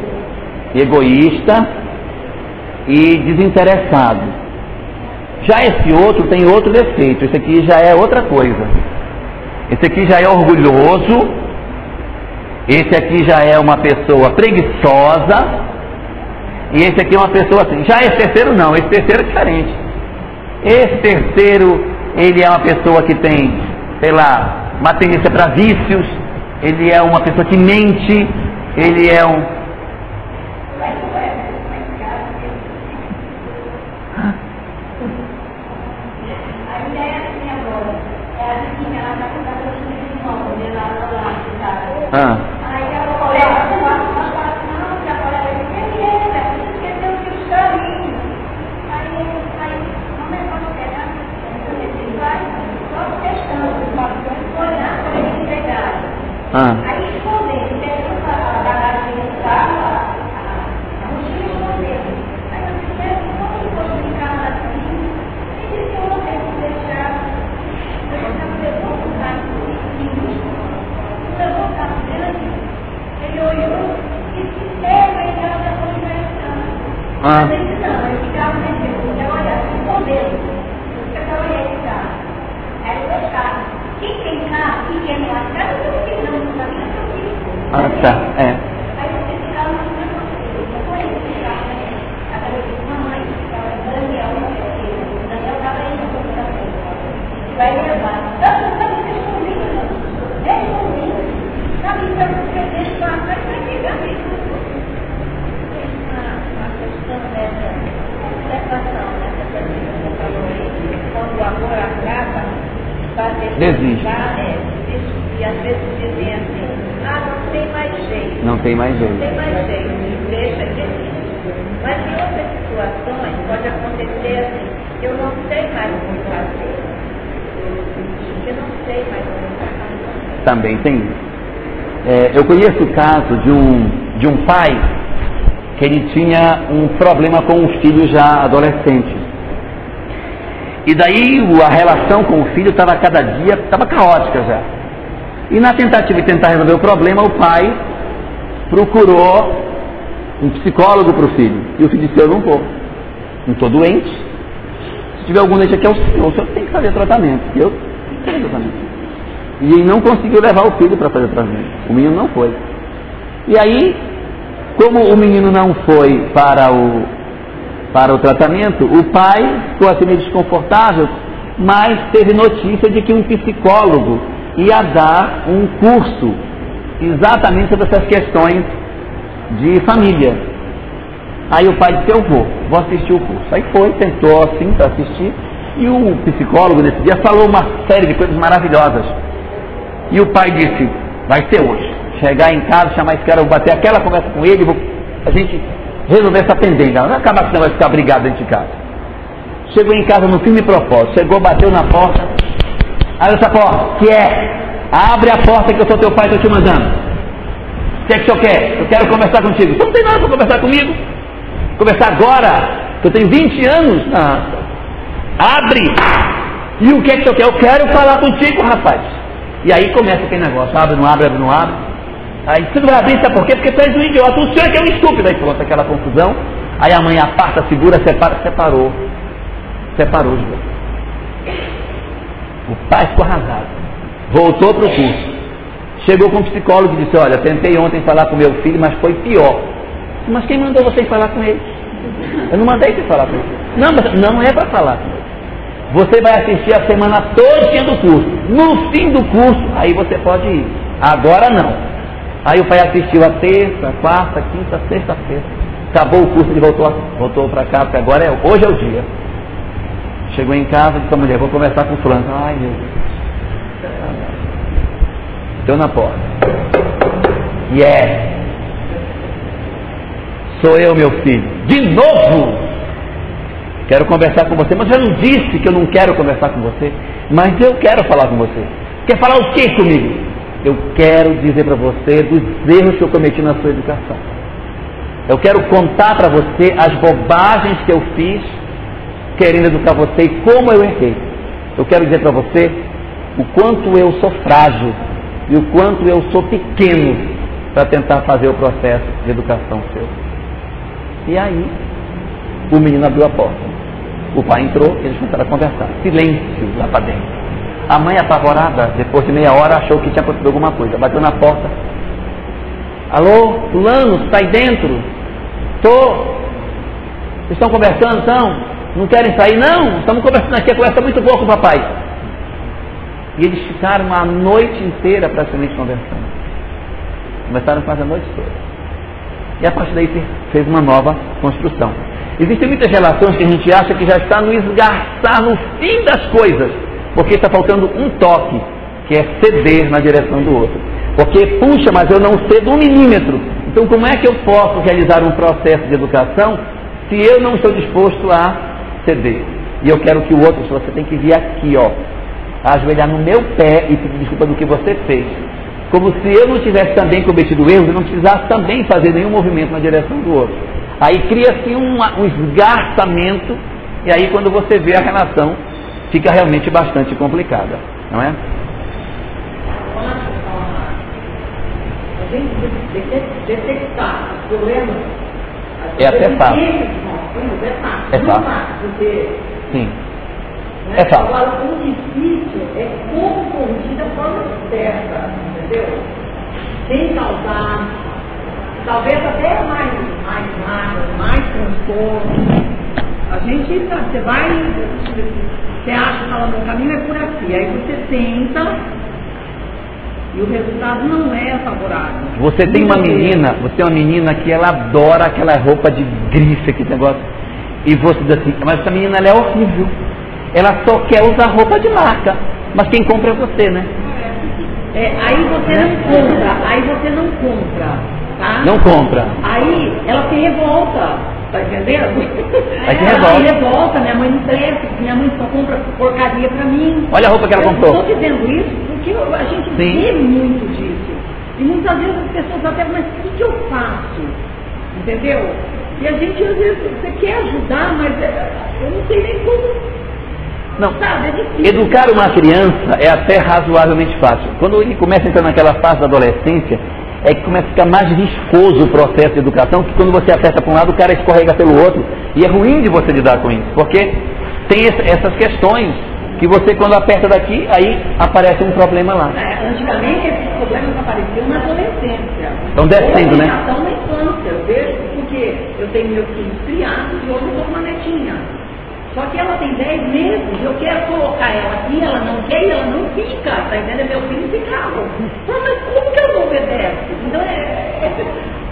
egoísta e desinteressado. Já esse outro tem outro defeito, esse aqui já é outra coisa. Esse aqui já é orgulhoso, esse aqui já é uma pessoa preguiçosa, e esse aqui é uma pessoa assim. Já esse terceiro não, esse terceiro é diferente. Esse terceiro ele é uma pessoa que tem, sei lá, uma tendência para vícios, ele é uma pessoa que mente, ele é um. Ah. Aí esconder, pega a bagagem do carro, a mochila esconder. Aí eu disse, como se fosse brincar assim, e disse que eu não tenho que deixar, eu não levou o carro levou o carro dele assim. Ele olhou e disse, é, mas ela está com a Ah. Mas ele não, ele ficava nervoso, eu olhava assim, com medo. Eu olhei esse carro. Aí eu deixava. Quem tem carro, quem quer lá, casa, eu ah, tá. É. Vai levar. Tanto para você escondido, é escondido. Sabe, então você deixa para trás vai pegar mesmo. A questão dessa observação, dessa pergunta que você falou aí, quando o amor acaba, fazer Desiste. É, e às vezes dizer assim, ah, não tem mais jeito. Não tem mais jeito. Não tem mais jeito. Deixa de Mas em outras situações pode acontecer assim, eu não sei mais o que fazer. Eu não sei mais o que fazer. Também tem isso. É, eu conheço o caso de um, de um pai que ele tinha um problema com um filho já adolescente. E daí a relação com o filho estava cada dia, estava caótica já. E na tentativa de tentar resolver o problema, o pai procurou um psicólogo para o filho. E o filho disse, eu não estou. Não estou doente. Se tiver algum doente aqui, é o senhor. O senhor tem que fazer tratamento. Eu tenho tratamento. E ele não conseguiu levar o filho para fazer tratamento. O menino não foi. E aí, como o menino não foi para o, para o tratamento, o pai ficou assim meio desconfortável, mas teve notícia de que um psicólogo ia dar um curso exatamente sobre essas questões de família. Aí o pai disse, eu vou, vou assistir o curso. Aí foi, tentou assim para assistir, e o psicólogo nesse dia falou uma série de coisas maravilhosas. E o pai disse, vai ser hoje. Chegar em casa, chamar esse cara, vou bater aquela conversa com ele, vou, a gente resolver essa pendência. Não acaba que vai ficar brigado dentro de casa. Chegou em casa no firme propósito, chegou, bateu na porta, Abre essa porta. Que é? Abre a porta que eu sou teu pai, estou te mandando. O que é que o senhor quer? Eu quero conversar contigo. Você não tem nada para conversar comigo? Conversar agora? Que eu tenho 20 anos? Não. Abre! E o que é que senhor quer? Eu quero falar contigo, rapaz. E aí começa aquele negócio. Abre, não abre, abre, não abre. Aí você não vai abrir, sabe por quê? Porque tu és um idiota. O senhor é que é um estúpido. Aí pronto, aquela confusão. Aí a mãe aparta, segura, separa, separou. Separou os dois. O pai ficou arrasado. Voltou para o curso. Chegou com um psicólogo e disse, olha, tentei ontem falar com meu filho, mas foi pior. Mas quem mandou vocês falar com ele? Eu não mandei você falar com ele. Não, mas não é para falar com ele. Você vai assistir a semana toda do curso. No fim do curso, aí você pode ir. Agora não. Aí o pai assistiu a terça, quarta, quinta, sexta-feira. Acabou o curso, ele voltou, voltou para cá, porque agora é, hoje é o dia. Chegou em casa, disse a mulher, vou conversar com o fulano. Ai meu Deus. Deu na porta. Yes. Sou eu, meu filho. De novo! Quero conversar com você, mas eu não disse que eu não quero conversar com você. Mas eu quero falar com você. Quer falar o que comigo? Eu quero dizer para você dos erros que eu cometi na sua educação. Eu quero contar para você as bobagens que eu fiz querendo educar você e como eu errei. Eu quero dizer para você o quanto eu sou frágil e o quanto eu sou pequeno para tentar fazer o processo de educação seu. E aí, o menino abriu a porta. O pai entrou, eles começaram a conversar. Silêncio lá para dentro. A mãe, apavorada, depois de meia hora, achou que tinha acontecido alguma coisa. Bateu na porta. Alô, fulano, está aí dentro? Tô. Estão conversando, então? Não querem sair? Não, estamos conversando aqui, a conversa é muito boa com o papai. E eles ficaram a noite inteira praticamente conversando. Começaram quase a noite toda. E a partir daí fez uma nova construção. Existem muitas relações que a gente acha que já está no esgarçar, no fim das coisas, porque está faltando um toque, que é ceder na direção do outro. Porque, puxa, mas eu não cedo um milímetro. Então, como é que eu posso realizar um processo de educação se eu não estou disposto a ceder? E eu quero que o outro, você tem que vir aqui, ó, ajoelhar no meu pé e pedir desculpa do que você fez. Como se eu não tivesse também cometido erros, eu não precisasse também fazer nenhum movimento na direção do outro. Aí cria-se um, um esgarçamento, e aí quando você vê a relação, fica realmente bastante complicada, não é? detectar problemas. É até fácil. É fácil. Sim. É fácil. Agora, o difícil é como corrigir da forma certa, entendeu? Sem causar, talvez até mais, mais mágoas, mais transtorno. A gente, sabe, você vai, você acha que fala, o caminho é por aqui, aí você tenta e o resultado não é favorável. Você tem uma menina, você é uma menina que ela adora aquela roupa de grife, aquele negócio. E você diz assim, mas essa menina é horrível. Ela só quer usar roupa de marca. Mas quem compra é você, né? É, aí você não compra, aí você não compra, tá? Não compra. Aí ela se revolta, tá entendendo? Aí se revolta. Aí revolta, minha mãe não presta, minha mãe só compra porcaria pra mim. Olha a roupa que ela comprou. Eu estou dizendo isso porque a gente Sim. vê muito disso. E muitas vezes as pessoas até, mas o que, que eu faço? Entendeu? E a gente às vezes, você quer ajudar, mas é, eu não sei nem como não. Educar uma criança é até razoavelmente fácil. Quando ele começa a entrar naquela fase da adolescência, é que começa a ficar mais viscoso o processo de educação, que quando você aperta para um lado, o cara escorrega pelo outro. E é ruim de você lidar com isso, porque tem essas questões que você quando aperta daqui, aí aparece um problema lá. É, antigamente esses problemas apareciam na adolescência. Estão descendo, né? Estão na infância, eu vejo, porque eu tenho meus filhos criados e hoje eu sou uma netinha. Só que ela tem 10 meses, eu quero colocar ela aqui, ela não quer e ela não fica, tá entendendo? Meu filho ficava. Mas como que eu não obedece? Então é, é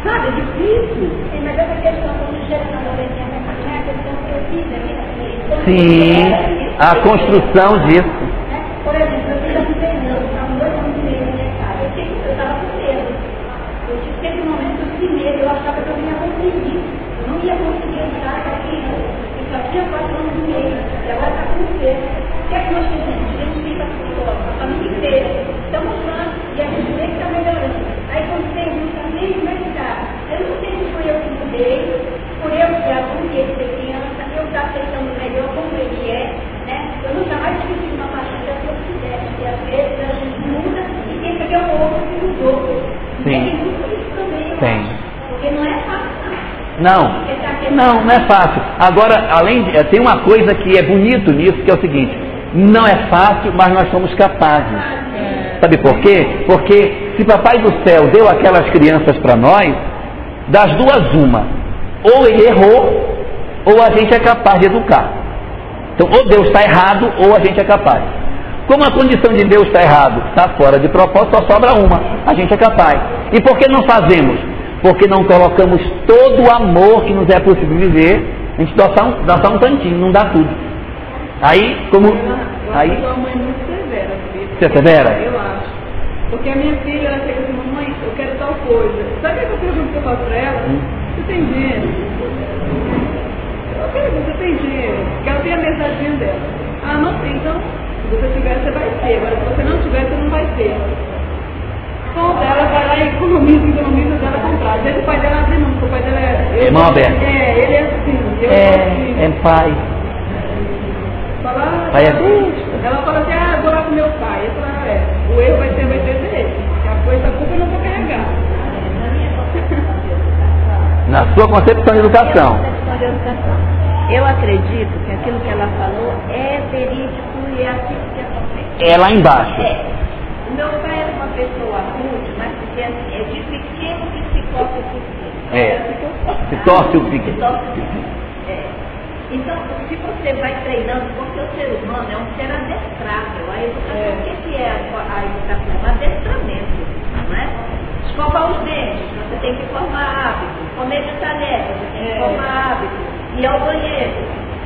sabe, é difícil. Sim, mas essa questão, quando chega na adolescência, é a questão que eu fiz aqui, Sim, a construção disso. Por exemplo, eu fiz um período, estava dois anos e meio na minha casa, eu estava com medo. Eu tive um momento que eu tive medo, eu achava que eu não ia conseguir. Eu não ia conseguir entrar aqui só tinha quatro anos e meio, e agora está com você. O que é que nós fizemos? A gente fica com a família inteira. Estamos lá e a gente vê que está melhorando. Aí quando tem um está meio mercado. Eu não sei se foi eu que mudei, por eu já porque ser criança, eu estar aceitando melhor como ele é, né? Eu não jamais pedi uma partida que eu fizesse, porque às vezes a gente muda e pensa que é o outro que mudou. Sim. Tem muito isso também, eu Tem. acho. Porque não é fácil. Não, não, não é fácil. Agora, além de, tem uma coisa que é bonito nisso, que é o seguinte: não é fácil, mas nós somos capazes. Sabe por quê? Porque se Papai do Céu deu aquelas crianças para nós, das duas uma, ou ele errou, ou a gente é capaz de educar. Então, ou Deus está errado, ou a gente é capaz. Como a condição de Deus está errado, está fora de propósito, só sobra uma. A gente é capaz. E por que não fazemos? Porque não colocamos todo o amor que nos é possível viver, a gente dá só um, dá só um tantinho, não dá tudo. Aí, como. Ela, eu Aí. acho que é mãe muito severa. Você é severa? Eu acho. Porque a minha filha, ela chega assim, mamãe, eu quero tal coisa. Sabe o que eu pergunto que eu faço pra ela? Hum. Você tem dinheiro? Eu pergunto, você tem dinheiro? Porque ela tem a mensaginha dela. Ah, não tem, então, se você tiver, você vai ter. Agora, se você não tiver, você não vai ter. Então, ela vai lá e economiza, economiza dela comprar. Às vezes o pai dela abre mão, porque o pai dela é... eu- Irmão aberto. É, ele é assim. Eu assim. É, é pai. Fala, Pai é besta. Ela fala assim, ah, vou lá com meu pai. Eu falo, ah, é, o erro vai ser, vai ser dele. Que a coisa, a culpa eu não vou carregar. Na sua concepção de educação. Concepção de educação. Eu acredito que aquilo que ela falou é verídico e é assim que acontece. É lá embaixo. É. Meu pai uma pessoa rude, mas porque assim, é de pequeno que se corta o pequeno. É. Se torce o pique. Se torce o pequeno. É. Então, se você vai treinando, porque o ser humano é um ser adestrável. A educação, É. o que que é a, a educação? Um adestramento, não é? Escovar os dentes, você tem que formar hábito. Comer de talher, você tem que É. formar hábito. Ir ao banheiro.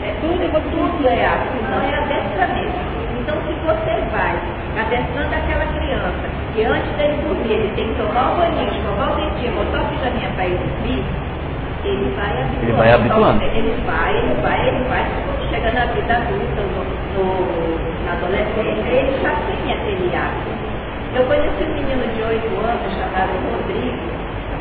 É, tudo, tudo é hábito, então é adestramento. Então, se você vai adestrando aquela criança, que antes dele dormir, ele tem que tomar o banho, escovar o dentinho, botar o pijaminha para ele dormir, ele vai habituando. Ele vai habituando. Ele vai, ele vai, ele vai, quando chega na vida adulta, no, no- na adolescência, ele já tem aquele hábito. Eu conheci um menino de 8 anos chamado Rodrigo,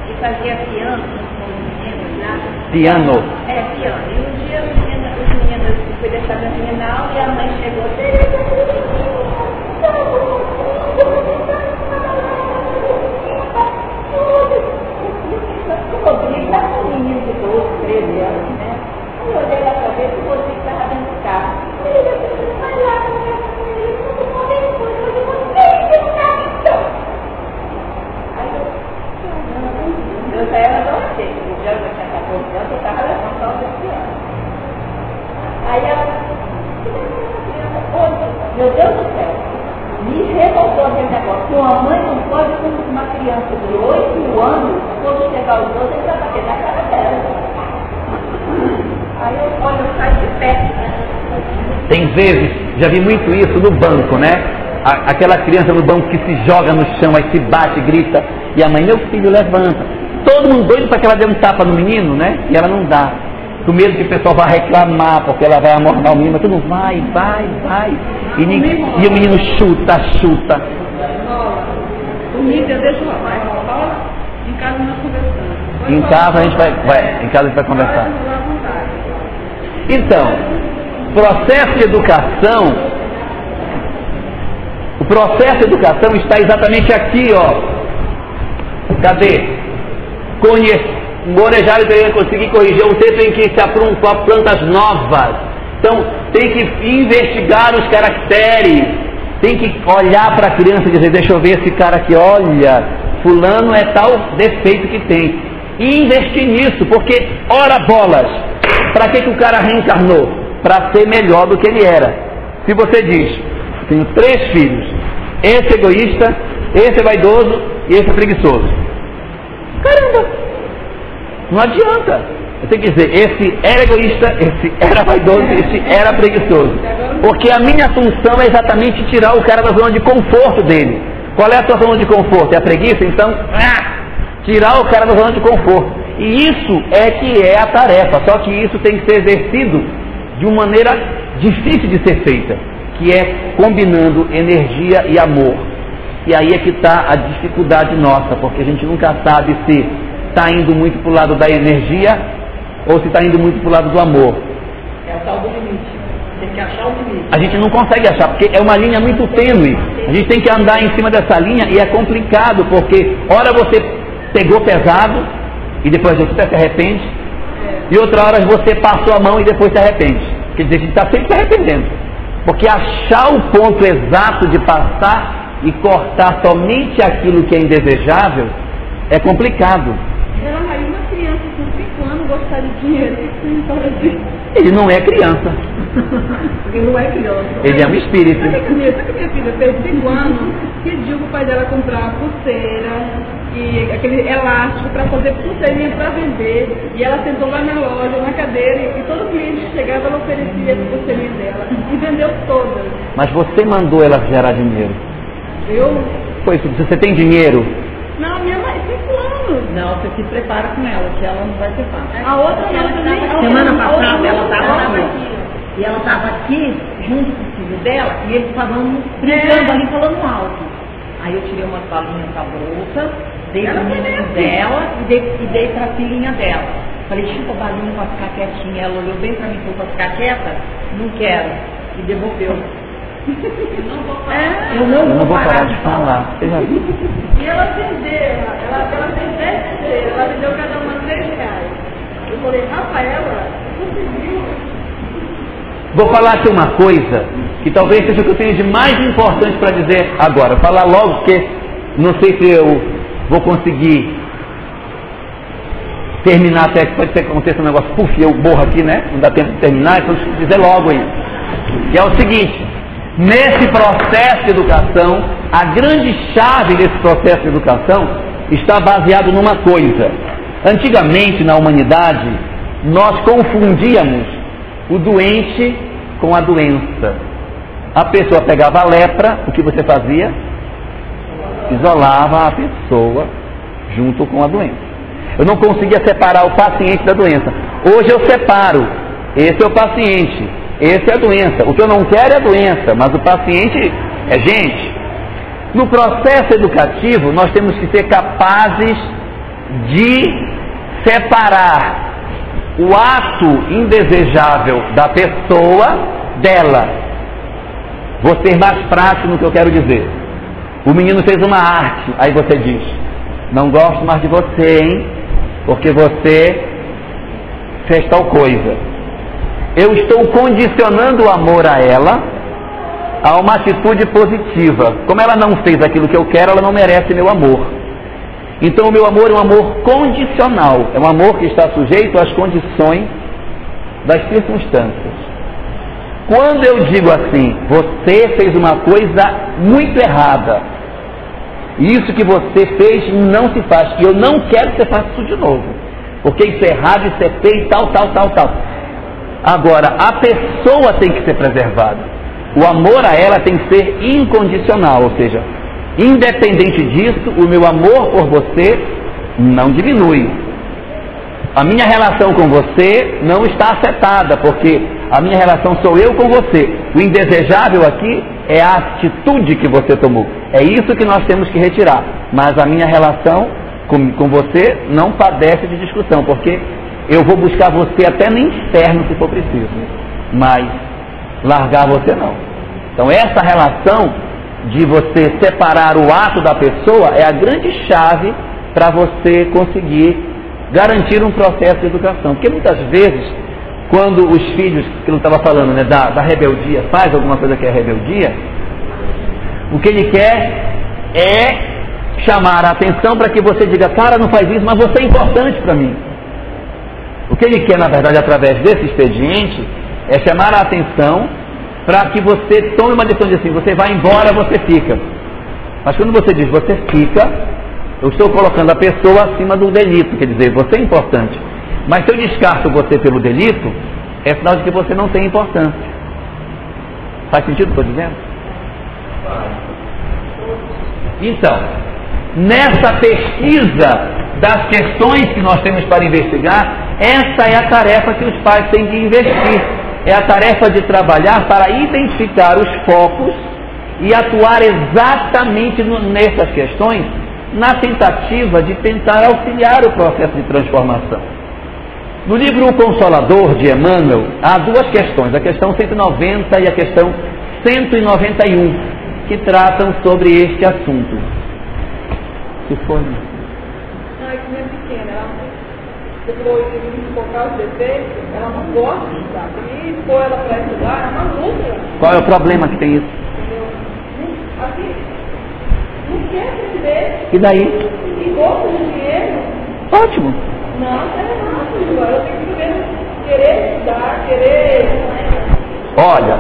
que fazia piano com os meninos lá. Piano. É, piano. E um dia os meninos, os meninos eu fui deixar na aula e a mãe chegou, Tereza, o Rodrigo está com um menino de 12, 13 anos, né? Eu olhei lá para ver que o estava dentro do carro. Eu eu, já era adolescente, eu tinha 14 anos, eu estava. Aí ela, meu Deus do céu, me revoltou aquele negócio. Uma mãe não pode, com uma criança de 8 anos, quando chegar aos 12, ele vai bater na cara dela. Aí eu, olha, eu saio de perto. Tem vezes, já vi muito isso no banco, né? Aquela criança no banco que se joga no chão, aí se bate, grita, e a mãe, meu filho, levanta. Todo mundo doido para que ela dê um tapa no menino, né? E ela não dá. Com medo que o pessoal vai reclamar, porque ela vai amordar o menino, mas tudo vai, vai, vai. E, ninguém- e o menino chuta, chuta. Comigo, eu deixo rolar. Rola. Em casa nós conversamos. Em casa a gente vai, vai- em casa a gente vai conversar. Então, processo de educação, o processo de educação está exatamente aqui, ó. Cadê? Conhecer, morejar e ter- conseguir corrigir, você tem que se aprontar plantas novas. Então, tem que investigar os caracteres, tem que olhar para a criança e dizer, deixa eu ver esse cara aqui, olha, fulano é tal defeito que tem. E investir nisso, porque, ora bolas, para que, que o cara reencarnou? Para ser melhor do que ele era. Se você diz, tenho três filhos, esse é egoísta, esse é vaidoso e esse é preguiçoso. Caramba! Não adianta. Eu tenho que dizer, esse era egoísta, esse era vaidoso, esse era preguiçoso. Porque a minha função é exatamente tirar o cara da zona de conforto dele. Qual é a sua zona de conforto? É a preguiça? Então, ah, tirar o cara da zona de conforto. E isso é que é a tarefa, só que isso tem que ser exercido de uma maneira difícil de ser feita, que é combinando energia e amor. E aí é que está a dificuldade nossa, porque a gente nunca sabe se está indo muito para o lado da energia ou se está indo muito para o lado do amor. É o tal do limite. Tem que achar o limite. A gente não consegue achar, porque é uma linha muito tênue. A gente tem que andar em cima dessa linha e é complicado, porque hora você pegou pesado e depois você se arrepende, e outra hora você passou a mão e depois se arrepende. Quer dizer, a gente está sempre se arrependendo. Porque achar o ponto exato de passar e cortar somente aquilo que é indesejável é complicado. Ela aí uma criança com 5 anos gostar de dinheiro. O? Ele não é criança, Porque não é criança. ele é um espírito. Sabe que a minha, sabe que minha filha fez 5 anos, pediu pro pai dela comprar pulseira e aquele elástico para fazer pulseirinha para vender. E ela sentou lá na loja, na cadeira, e todo cliente que chegava, ela oferecia a pulseirinha dela. E vendeu todas. Mas você mandou ela gerar dinheiro. Eu? Foi isso. Você tem dinheiro? Não, minha mãe, anos. Não, você se prepara com ela, que ela não vai ser fácil. A outra não, também. Semana a passada ela não, estava ela aqui. E ela estava aqui, junto com o filho dela, e eles estavam brigando ali, falando alto. Aí eu tirei umas balinhas da bolsa, dei Ela também menino assim. dela e dei, e dei pra filhinha dela. Falei, chupa a balinha pra ficar quietinha. Ela olhou bem pra mim e falou, pra ficar quieta? Não quero. E devolveu. É. Eu não, Eu não vou parar de falar. Você já viu? E ela vendeu, ela, ela fez 10 pulseiras, ela vendeu cada uma 3 reais. Eu falei, Rafaela, conseguiu? Vou falar aqui uma coisa que talvez seja o que eu tenho de mais importante para dizer agora. Vou falar logo porque não sei se eu vou conseguir terminar até que pode ser que aconteça um negócio, puf, eu morro aqui, né? Não dá tempo de terminar, então dizer logo aí. Que é o seguinte, nesse processo de educação, a grande chave desse processo de educação está baseado numa coisa. Antigamente na humanidade, nós confundíamos o doente com a doença. A pessoa pegava a lepra, o que você fazia? Isolava a pessoa junto com a doença. Eu não conseguia separar o paciente da doença. Hoje eu separo. Esse é o paciente, esse é a doença. O que eu não quero é a doença, mas o paciente é gente. No processo educativo, nós temos que ser capazes de separar o ato indesejável da pessoa dela. Vou ser mais prático no que eu quero dizer. O menino fez uma arte, aí você diz: Não gosto mais de você, hein? Porque você fez tal coisa. Eu estou condicionando o amor a ela a uma atitude positiva. Como ela não fez aquilo que eu quero, ela não merece meu amor. Então o meu amor é um amor condicional, é um amor que está sujeito às condições das circunstâncias. Quando eu digo assim, você fez uma coisa muito errada, isso que você fez não se faz, e eu não quero que você faça isso de novo, porque isso é errado, isso é feio, tal, tal, tal, tal. Agora, a pessoa tem que ser preservada. O amor a ela tem que ser incondicional, ou seja, Independente disso, o meu amor por você não diminui. A minha relação com você não está afetada, porque a minha relação sou eu com você. O indesejável aqui é a atitude que você tomou. É isso que nós temos que retirar. Mas a minha relação com, com você não padece de discussão, porque eu vou buscar você até no inferno se for preciso. Mas largar você não. Então essa relação de você separar o ato da pessoa é a grande chave para você conseguir garantir um processo de educação. Porque muitas vezes, quando os filhos, que não estava falando, né, da, da rebeldia, faz alguma coisa que é rebeldia, o que ele quer é chamar a atenção para que você diga, cara, não faz isso, mas você é importante para mim. O que ele quer, na verdade, através desse expediente, é chamar a atenção para que você tome uma decisão de assim, você vai embora, você fica. Mas quando você diz você fica, eu estou colocando a pessoa acima do delito, quer dizer, você é importante. Mas se eu descarto você pelo delito, é sinal de que você não tem importância. Faz sentido o que eu estou dizendo? Então, nessa pesquisa das questões que nós temos para investigar, essa é a tarefa que os pais têm que investir é a tarefa de trabalhar para identificar os focos e atuar exatamente nessas questões na tentativa de tentar auxiliar o processo de transformação. No livro O Consolador de Emmanuel, há duas questões, a questão 190 e a questão 191, que tratam sobre este assunto. Que foi? Não, é que minha pequena, ela, depois de me colocar os defeitos, ela não gosta de estudar. E pôr ela para estudar é uma luta, Qual é o problema que tem isso? entendeu? Assim, não quer aprender, E daí? e gosta de dinheiro. Ótimo. Não, é errado, Ju. Ela tem que primeiro querer estudar, querer. Olha,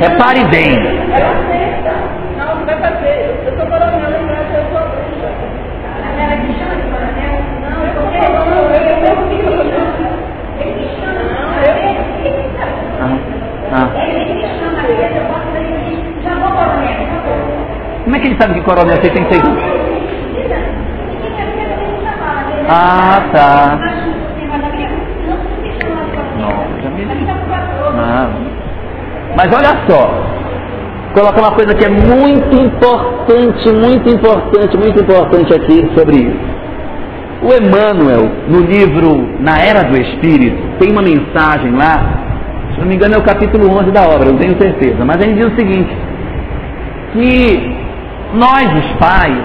Repare bem. Não, vai fazer. Eu estou falando chama de? Não, eu não eu eu não. Ele chama. Não, eu. Ah. Ele chama, é que ele sabe que coronel chamar, né? Ah, tá. Ah. Mas olha só, coloca uma coisa que é muito importante, muito importante, muito importante aqui sobre isso. O Emmanuel, no livro Na Era do Espírito, tem uma mensagem lá, se não me engano é o capítulo 11 da obra, não tenho certeza, mas ele diz o seguinte, que nós, os pais,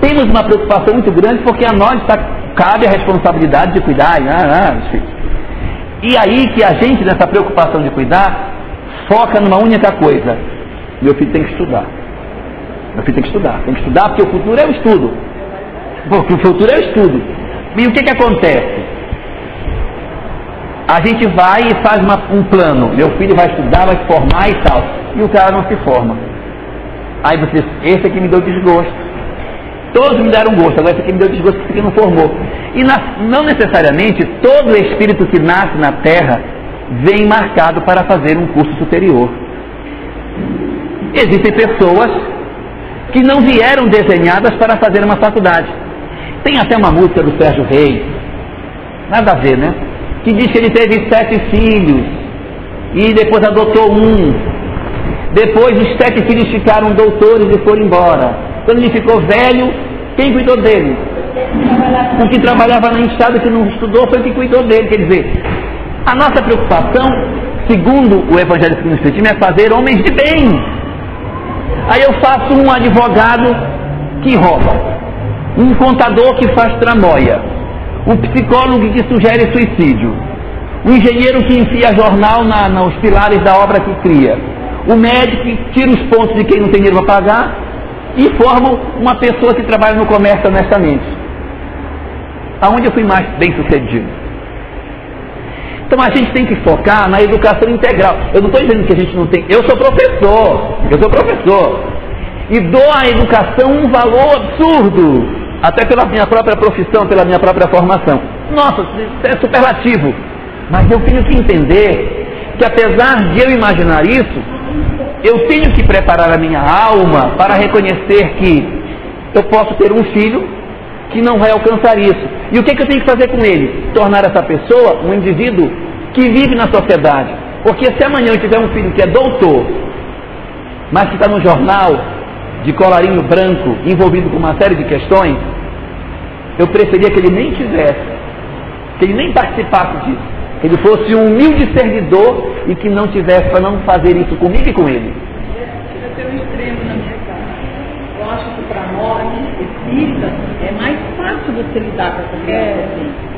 temos uma preocupação muito grande porque a nós tá, cabe a responsabilidade de cuidar ah, ah. E aí que a gente, nessa preocupação de cuidar, foca numa única coisa. Meu filho tem que estudar. Meu filho tem que estudar. Tem que estudar porque o futuro é o estudo. Porque o futuro é o estudo. E o que, que acontece? A gente vai e faz uma- um plano. Meu filho vai estudar, vai se formar e tal. E o cara não se forma. Aí você, esse aqui me deu desgosto. Todos me deram gosto, agora esse aqui me deu desgosto esse aqui não formou. E na- não necessariamente todo espírito que nasce na Terra vem marcado para fazer um curso superior. Existem pessoas que não vieram desenhadas para fazer uma faculdade. Tem até uma música do Sérgio Reis, nada a ver, né? Que diz que ele teve sete filhos e depois adotou um. Depois os sete filhos ficaram doutores e foram embora. Quando ele ficou velho, quem cuidou dele? O que trabalhava no estado que não estudou foi o que cuidou dele. Quer dizer, a nossa preocupação, segundo o Evangelho segundo o Espiritismo, é fazer homens de bem. Aí eu faço um advogado que rouba, um contador que faz tramóia, um psicólogo que sugere suicídio, um engenheiro que enfia jornal na, nos pilares da obra que cria, o médico tira os pontos de quem não tem dinheiro para pagar e forma uma pessoa que trabalha no comércio honestamente. Aonde eu fui mais bem sucedido? Então a gente tem que focar na educação integral. Eu não estou dizendo que a gente não tem. Eu sou professor, eu sou professor. E dou à educação um valor absurdo, até pela minha própria profissão, pela minha própria formação. Nossa, isso é superlativo. Mas eu tenho que entender que apesar de eu imaginar isso, eu tenho que preparar a minha alma para reconhecer que eu posso ter um filho que não vai alcançar isso. E o que, que eu tenho que fazer com ele? Tornar essa pessoa um indivíduo que vive na sociedade. Porque se amanhã eu tiver um filho que é doutor, mas que está no jornal de colarinho branco, envolvido com uma série de questões, eu preferia que ele nem tivesse, que ele nem participasse disso. Que ele fosse um humilde servidor e que não tivesse para não fazer isso comigo e com ele. A ser um extremo na minha casa. Eu acho que para nós, espíritas, é mais fácil você lidar com essa questão. assim.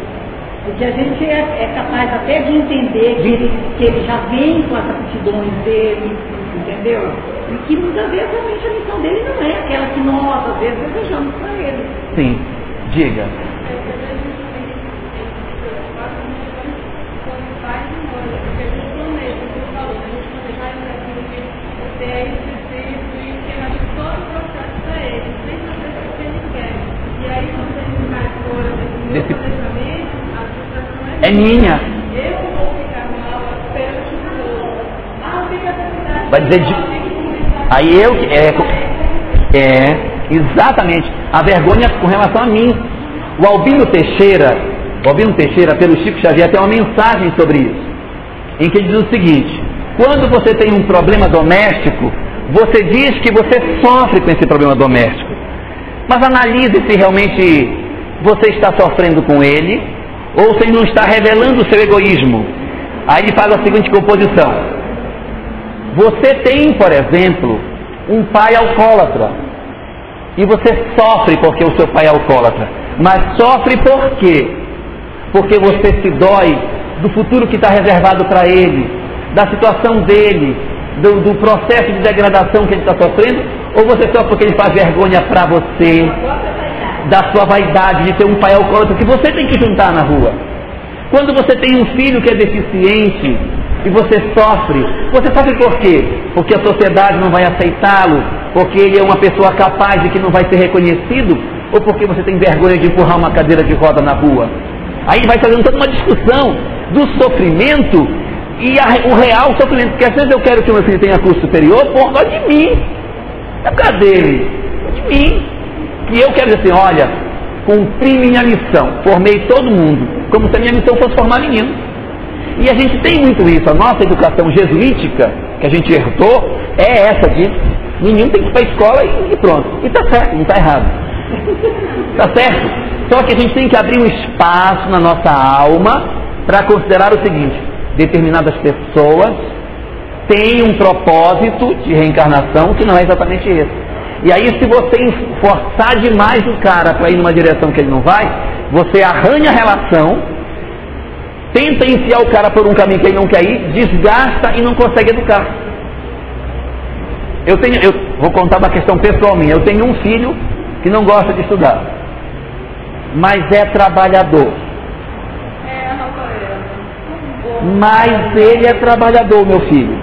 Porque a gente é, é capaz até de entender que ele, que ele já vem com as aptidões dele, entendeu? E que muitas vezes realmente a missão dele não é aquela que nós, às vezes, desejamos para ele. Sim, diga. Desse- É minha. Vai dizer de... Aí eu que. É, é, exatamente. A vergonha com relação a mim. O Albino Teixeira, o Albino Teixeira, pelo Chico Xavier, tem uma mensagem sobre isso. Em que ele diz o seguinte: quando você tem um problema doméstico, você diz que você sofre com esse problema doméstico. Mas analise se realmente você está sofrendo com ele ou se ele não está revelando o seu egoísmo. Aí ele faz a seguinte composição. Você tem, por exemplo, um pai alcoólatra. E você sofre porque o seu pai é alcoólatra. Mas sofre por quê? Porque você se dói do futuro que está reservado para ele, da situação dele, do, do processo de degradação que ele está sofrendo, ou você sofre porque ele faz vergonha para você, da sua vaidade de ter um pai alcoólatra que você tem que juntar na rua. Quando você tem um filho que é deficiente, E você sofre. Você sofre por quê? Porque a sociedade não vai aceitá-lo, porque ele é uma pessoa capaz de que não vai ser reconhecido, ou porque você tem vergonha de empurrar uma cadeira de roda na rua. Aí vai fazendo toda uma discussão do sofrimento e a, o real sofrimento. Porque às vezes eu quero que o meu filho tenha curso superior por causa de mim. É por causa dele, é de mim. E eu quero dizer assim, olha, cumpri minha missão, formei todo mundo, como se a minha missão fosse formar menino. E a gente tem muito isso, a nossa educação jesuítica, que a gente herdou, é essa de menino tem que ir para a escola e, e pronto. E está certo, não está errado. Está certo? Só que a gente tem que abrir um espaço na nossa alma para considerar o seguinte: determinadas pessoas têm um propósito de reencarnação que não é exatamente esse. E aí, se você forçar demais o cara para ir numa direção que ele não vai, você arranha a relação, tenta enfiar o cara por um caminho que ele não quer ir, desgasta e não consegue educar. Eu tenho, eu vou contar uma questão pessoal minha. Eu tenho um filho que não gosta de estudar, mas é trabalhador. É. Mas ele é trabalhador, meu filho.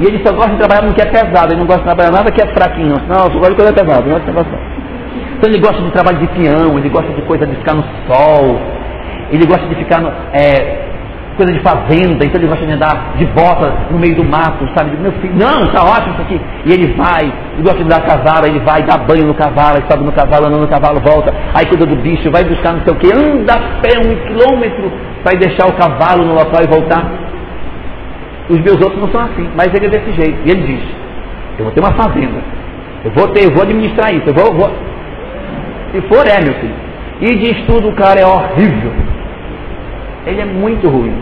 E ele só gosta de trabalhar no que é pesado, ele não gosta de trabalhar nada que é fraquinho. Não, eu gosto de coisa pesada, não gosto de negócio. Então ele gosta de trabalho de peão, ele gosta de coisa de ficar no sol, ele gosta de ficar no, é, coisa de fazenda, então ele gosta de andar de bota no meio do mato, sabe? Meu filho, não, está ótimo isso aqui. E ele vai, ele gosta de dar cavalo, ele vai, dá banho no cavalo, sobe no cavalo, anda no cavalo, volta, aí cuida do bicho, vai buscar não sei o que, anda a pé um quilômetro, vai deixar o cavalo no local e voltar. Os meus outros não são assim, mas ele é desse jeito. E ele diz: Eu vou ter uma fazenda. Eu vou ter, eu vou administrar isso. Eu vou, vou. Se for, é, meu filho. E de estudo o cara é horrível. Ele é muito ruim.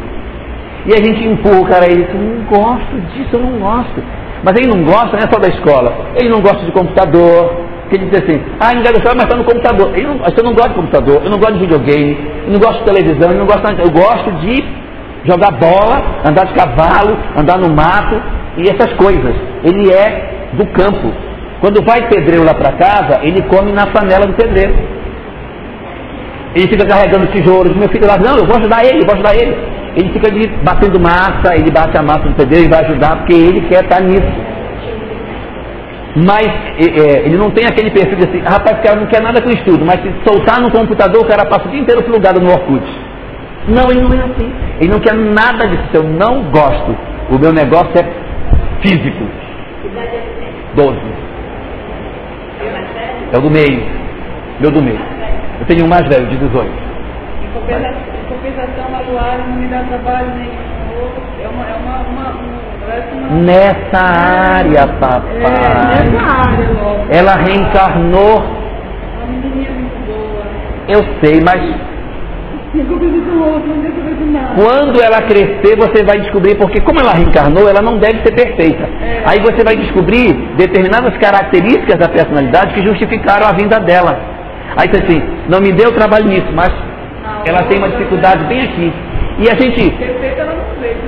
E a gente empurra o cara eu não gosto disso, eu não gosto. Mas ele não gosta, não é só da escola. Ele não gosta de computador. Que ele diz assim, ah, ainda gostava, mas está no computador. Ele não, eu não gosto de computador, eu não gosto de videogame, eu não gosto de televisão, eu não gosto de, Eu gosto de jogar bola, andar de cavalo, andar no mato e essas coisas. Ele é do campo. Quando vai pedreiro lá para casa, ele come na panela do pedreiro. Ele fica carregando tijolos. Meu filho lá, não, eu vou ajudar ele, eu vou ajudar ele. Ele fica ali batendo massa, ele bate a massa do pedreiro e vai ajudar porque ele quer estar nisso. Mas é, ele não tem aquele perfil de assim, rapaz, o cara não quer nada com estudo, mas se soltar no computador, o cara passa o dia inteiro plugado no Orkut. Não, ele não é assim. Ele não quer nada disso. Eu não gosto. O meu negócio é físico. Doze. É o do meio. Meu do meio. Eu tenho um mais velho, de 18. Em compensação, a Luara não me dá trabalho nenhum. É uma, é uma, uma, uma, Nessa área, papai. É, nessa área, logo. Ela reencarnou. Uma menininha muito boa. Eu sei, mas quando ela crescer, você vai descobrir, porque como ela reencarnou, ela não deve ser perfeita. É. Aí você vai descobrir determinadas características da personalidade que justificaram a vinda dela. Aí você assim, não me deu trabalho nisso, mas ela tem uma dificuldade bem aqui. E a gente.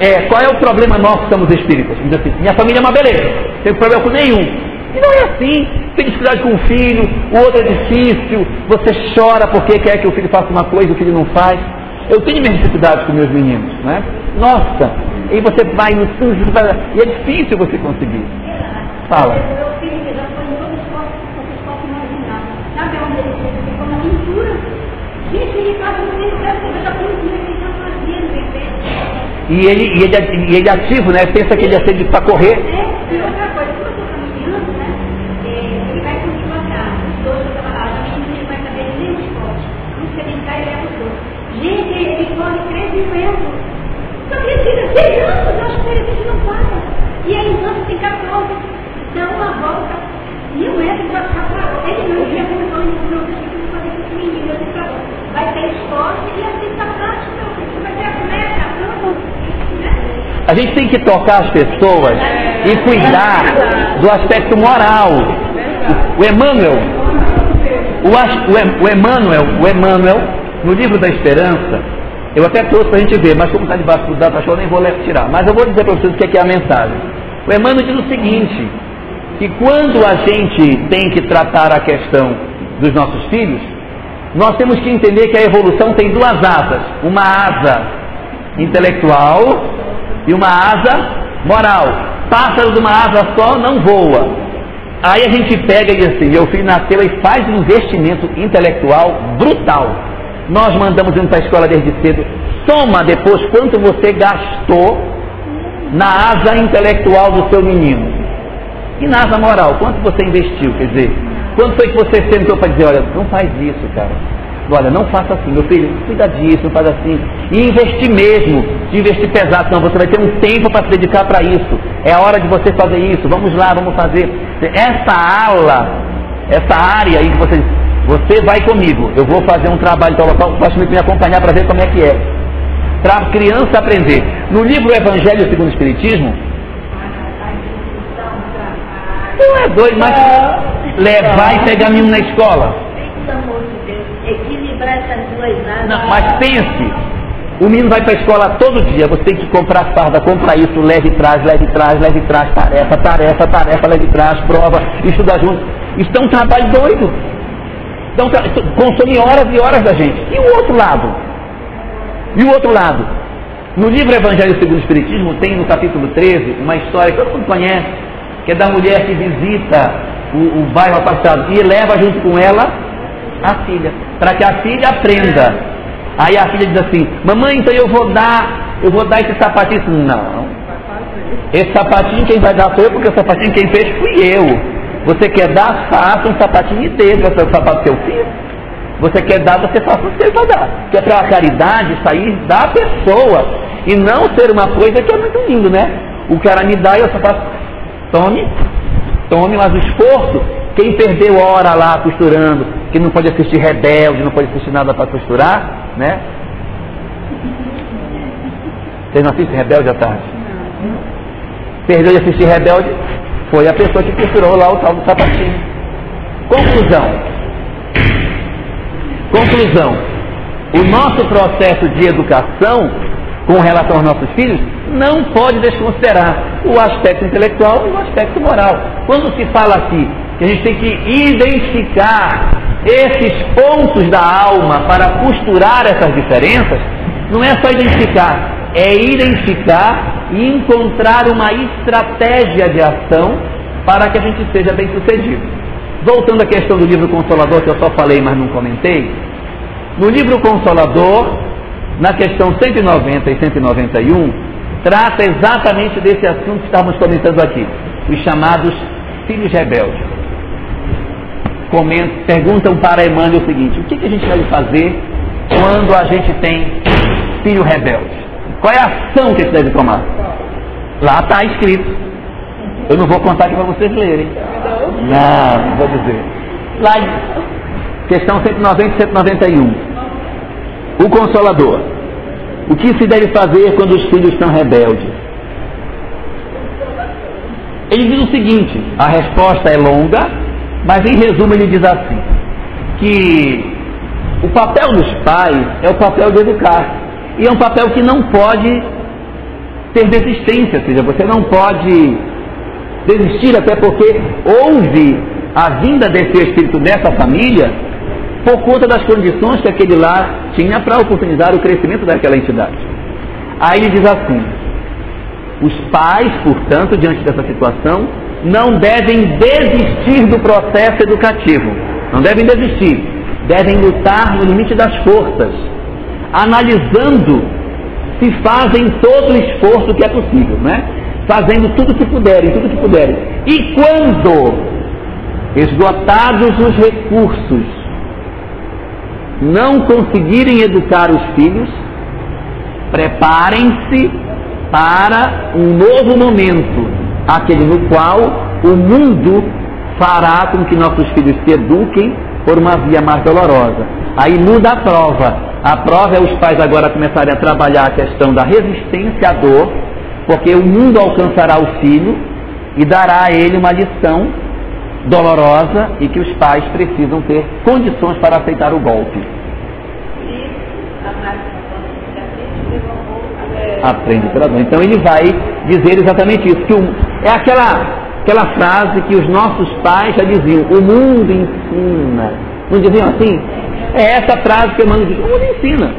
É, qual é o problema nosso que somos espíritas? Assim, minha família é uma beleza, não tem problema com nenhum. E não é assim. Tem dificuldade com o filho, o outro é difícil, você chora porque quer que o filho faça uma coisa e o filho não faz. Eu tenho minhas dificuldades com meus meninos, não é? Nossa, e você vai no e é difícil você conseguir. Fala. Meu filho que já foi em todos os esportes que vocês possam imaginar. Sabe onde ele ficou na pintura? Gente, ele faz um filho, deve ter essa pintura que ele já fazia no bebê. E ele, e, ele, e ele é ativo, né? Pensa que ele é cedo para correr. É, e eu estou caminhando, né? é, Ele vai continuar atrás. Os dois vão trabalhar, a gente não vai saber nem o esporte. Não sei nem cai e leva os dois. Gente, ele corre 13 metros. Só que ele fica 6 anos, eu acho que ele gente não para. E têm 14. Vai ter esporte e assim está prática. Vai ter a meta, a. Né? A gente tem que tocar as pessoas e cuidar do aspecto moral. O Emmanuel, o, o Em- o Emmanuel, o Emmanuel, no livro da Esperança, eu até trouxe para a gente ver, mas como está debaixo do show, eu nem vou tirar. Mas eu vou dizer para vocês o que é, que é a mensagem. O Emmanuel diz o seguinte, que quando a gente tem que tratar a questão dos nossos filhos, nós temos que entender que a evolução tem duas asas. Uma asa intelectual e uma asa moral. Pássaro de uma asa só não voa. Aí a gente pega e assim, meu filho nasceu e faz um investimento intelectual brutal. Nós mandamos ele para a escola desde cedo. Soma depois quanto você gastou na asa intelectual do seu menino. E na asa moral, quanto você investiu? Quer dizer, quanto foi que você sentou para dizer, olha, não faz isso, cara. Olha, não faça assim, meu filho, cuida disso, não faz assim. E investir mesmo, de investir pesado, não, você vai ter um tempo para se dedicar para isso. É a hora de você fazer isso, vamos lá, vamos fazer. Essa ala, essa área aí que você você vai comigo, eu vou fazer um trabalho muito de me acompanhar para ver como é que é. Para a criança aprender. No livro Evangelho segundo o Espiritismo, não é doido, mas levar e pegar menino na escola. Pelo amor de Deus, equilibrar essas duas áreas. Não, mas pense, o menino vai para a escola todo dia, você tem que comprar farda, comprar isso, leve trás, leve trás, leve trás, tarefa, tarefa, tarefa, leve trás, prova, estudar junto. Isso é um trabalho doido. Então consome horas e horas da gente. E o outro lado? E o outro lado? No livro Evangelho segundo o Espiritismo tem no capítulo 13 uma história que todo mundo conhece, que é da mulher que visita o, o bairro afastado e leva junto com ela a filha, para que a filha aprenda. Aí a filha diz assim, mamãe, então eu vou dar, eu vou dar esse sapatinho. Não. Esse sapatinho quem vai dar foi eu, porque o sapatinho quem fez fui eu. Você quer dar, faça um sapatinho inteiro para o sapato seu filho. Você quer dar, você faça o seu para dar. Porque é para a caridade sair da pessoa e não ser uma coisa que é muito lindo, né? O cara me dá e eu só faço, tome, tome, mas o esforço, quem perdeu hora lá costurando, que não pode assistir rebelde, não pode assistir nada para costurar, né? Vocês não assistem rebelde à tarde? Perdeu de assistir rebelde, foi a pessoa que costurou lá o tal do sapatinho. Conclusão. Conclusão. O nosso processo de educação com relação aos nossos filhos não pode desconsiderar o aspecto intelectual e o aspecto moral. Quando se fala aqui que a gente tem que identificar esses pontos da alma para costurar essas diferenças, não é só identificar, é identificar e encontrar uma estratégia de ação para que a gente seja bem sucedido. Voltando à questão do livro Consolador, que eu só falei, mas não comentei, no livro Consolador, na questão 190 e 191, trata exatamente desse assunto que estávamos comentando aqui, os chamados filhos rebeldes. Comentam, perguntam para Emmanuel o seguinte: o que, que a gente deve fazer quando a gente tem filho rebelde? Qual é a ação que a gente deve tomar? Lá está escrito. Eu não vou contar aqui para vocês lerem. Não, não vou dizer. Lá questão 190 e 191. O Consolador. O que se deve fazer quando os filhos são rebeldes? Ele diz o seguinte, a resposta é longa, mas em resumo ele diz assim, que o papel dos pais é o papel de educar. E é um papel que não pode ter desistência, ou seja, você não pode desistir, até porque houve a vinda desse espírito nessa família por conta das condições que aquele lar tinha para oportunizar o crescimento daquela entidade. Aí ele diz assim: os pais, portanto, diante dessa situação, não devem desistir do processo educativo, não devem desistir, devem lutar no limite das forças analisando se fazem todo o esforço que é possível, né? Fazendo tudo que puderem, tudo que puderem. E quando esgotados os recursos, não conseguirem educar os filhos, preparem-se para um novo momento, aquele no qual o mundo fará com que nossos filhos se eduquem por uma via mais dolorosa. Aí muda a prova. A prova é os pais agora começarem a trabalhar a questão da resistência à dor, porque o mundo alcançará o filho e dará a ele uma lição dolorosa e que os pais precisam ter condições para aceitar o golpe. Aprende pela dor. Então ele vai dizer exatamente isso, que o, é aquela, aquela frase que os nossos pais já diziam, o mundo ensina. Não diziam assim? É essa frase que Emmanuel diz, o mundo ensina.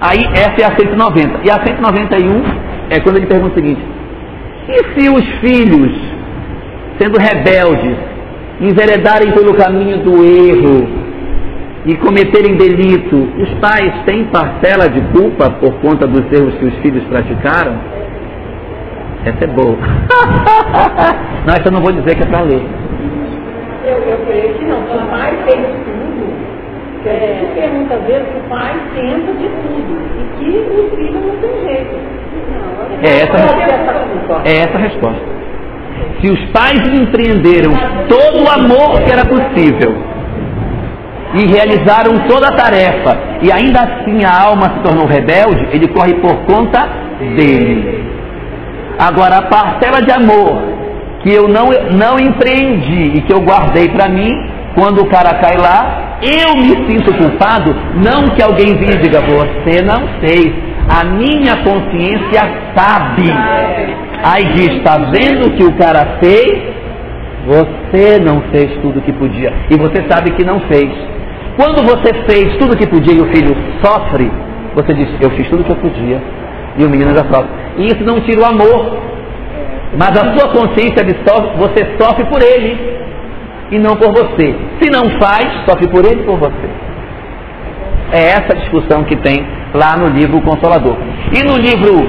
Aí essa é a 190. E a 191 é quando ele pergunta o seguinte: e se os filhos, sendo rebeldes, enveredarem pelo caminho do erro e cometerem delito, os pais têm parcela de culpa por conta dos erros que os filhos praticaram? Essa é boa. não, essa eu não vou dizer que é para ler. Eu, eu creio que não. O pai tem tudo. A gente pergunta às vezes o pai tenta de tudo. E que o filho não tem jeito. É essa, é essa a resposta. Se os pais empreenderam todo o amor que era possível e realizaram toda a tarefa e ainda assim a alma se tornou rebelde, ele corre por conta dele. Agora, a parcela de amor que eu não, não empreendi e que eu guardei para mim, quando o cara cai lá, eu me sinto culpado, não que alguém venha e diga, você não fez, a minha consciência sabe. Aí diz, está vendo o que o cara fez? Você não fez tudo o que podia. E você sabe que não fez. Quando você fez tudo o que podia e o filho sofre, você diz, eu fiz tudo o que eu podia. E o menino já sofre. E isso não tira o amor. Mas a sua consciência absorve, você sofre por ele. E não por você. Se não faz, sofre por ele e por você. É essa discussão que tem lá no livro Consolador. E no livro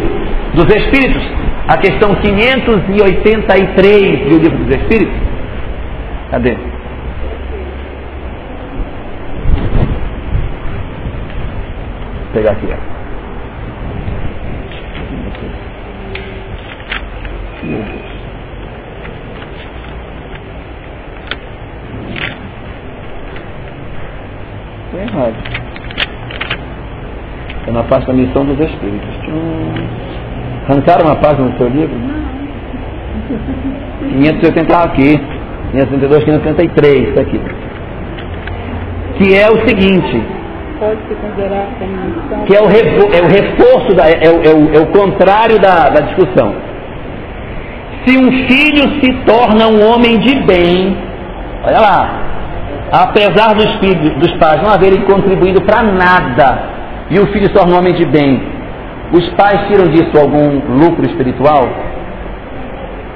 dos Espíritos, a questão 583 do livro dos Espíritos, cadê? Vou pegar aqui. Estou errado. É na parte da missão dos Espíritos. Arrancaram uma página no seu livro? Não. 580 aqui. 582, 583, está aqui. Que é o seguinte. Pode se considerar. Que é o, refor é o reforço, da, é, o, é, o, é o contrário da, da discussão. Se um filho se torna um homem de bem, olha lá, apesar dos, filhos, dos pais não haverem contribuído para nada, e o filho se torna um homem de bem, os pais tiram disso algum lucro espiritual?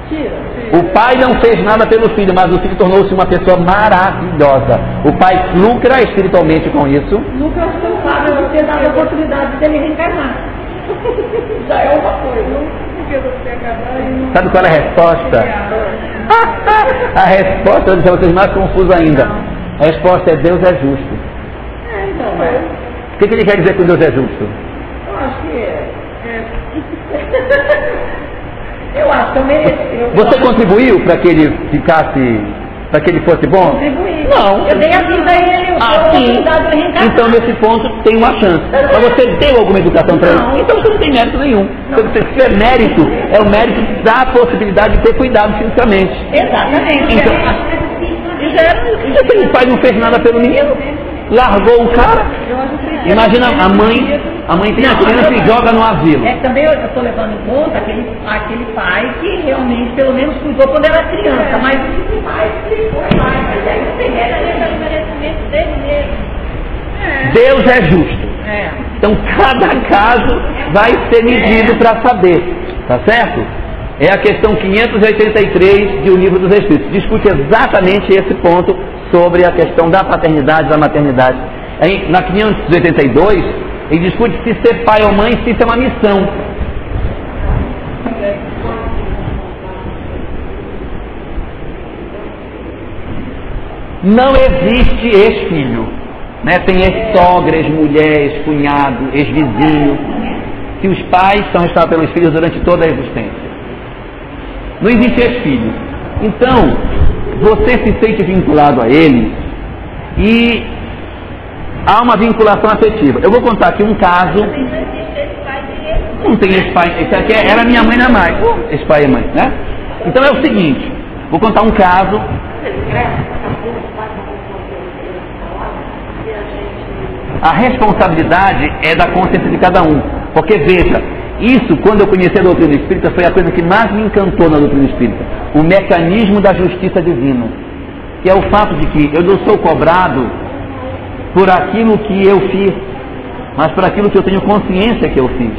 Tira. O pai não fez nada pelo filho, mas o filho tornou-se uma pessoa maravilhosa. O pai lucra espiritualmente com isso. Lucra o fato de ter dado a oportunidade dele reencarnar. Já é uma coisa. Sabe qual é a resposta? a resposta, eu vou deixar vocês mais confusos ainda. A resposta é Deus é justo. É, então, mas O que, que ele quer dizer com Deus é justo? eu acho que é. é. Eu acho que eu mereci. Eu Você contribuiu para que ele ficasse, para que ele fosse bom? contribuí. Não. Eu dei a vida a ele, eu Ah, sim. Então, nesse ponto, tem uma chance. Mas você deu alguma educação para Não. ele? Então, você não tem mérito nenhum. Você se é mérito, é o mérito da possibilidade de ter cuidado fisicamente. Exatamente. Então- Eu acho que é difícil, mas E já- Esse pai não fez nada pelo menino, largou o cara. Que Imagina a mãe, a mãe tem a criança e joga no asilo. É que também eu estou levando em conta aquele, aquele pai que realmente, pelo menos, cuidou quando era criança, mas esse pai que foi pai, mas aí não tem Pelo merecimento dele mesmo. Deus é justo. É. Então cada caso vai ser medido para saber, tá certo? É a questão 583 de O Livro dos Espíritos. Discute exatamente esse ponto sobre a questão da paternidade e da maternidade. Aí, na 582, ele discute se ser pai ou mãe, se isso é uma missão. Não existe ex-filho. Né? Tem ex-sogra, ex-mulher, ex-cunhado, ex-vizinho. Que os pais são responsáveis pelos filhos durante toda a existência. Não existe ex-filho. Então, você se sente vinculado a ele e há uma vinculação afetiva. Eu vou contar aqui um caso. Não tem ex-pai. Esse aqui é- era minha mãe na mãe. Ex-pai e mãe, né? Então é o seguinte. Vou contar um caso. A responsabilidade é da consciência de cada um. Porque veja, isso quando eu conheci a doutrina espírita foi a coisa que mais me encantou na doutrina espírita. O mecanismo da justiça divina. Que é o fato de que eu não sou cobrado por aquilo que eu fiz, mas por aquilo que eu tenho consciência que eu fiz.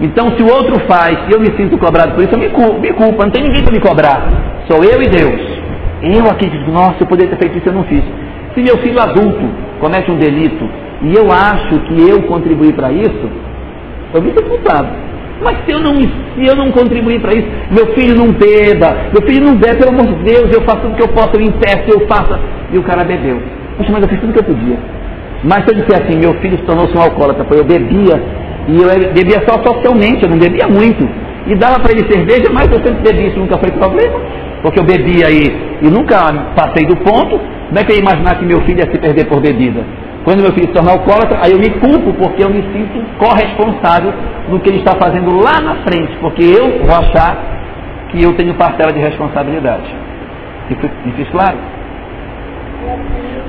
Então, se o outro faz e eu me sinto cobrado por isso, eu me culpo, me culpo. Não tem ninguém para me cobrar. Sou eu e Deus. Eu aqui digo, nossa, eu poderia ter feito isso, eu não fiz. Se meu filho adulto comete um delito e eu acho que eu contribuí para isso, eu me sinto culpado. Mas se eu não, se eu não contribuir para isso, meu filho não beba, meu filho não bebe, pelo amor de Deus, eu faço tudo que eu posso, eu impeço, eu faço. E o cara bebeu. Puxa, mas eu fiz tudo que eu podia. Mas se eu disser assim, meu filho se tornou-se um alcoólatra, foi eu bebia, e eu bebia só socialmente, eu não bebia muito. E dava para ele cerveja, mas eu sempre bebi, isso nunca foi problema. Porque eu bebia aí e nunca passei do ponto. Como é que eu ia imaginar que meu filho ia se perder por bebida? Quando meu filho se tornar alcoólatra, aí eu me culpo porque eu me sinto corresponsável no que ele está fazendo lá na frente, porque eu vou achar que eu tenho parcela de responsabilidade. Me fiz claro?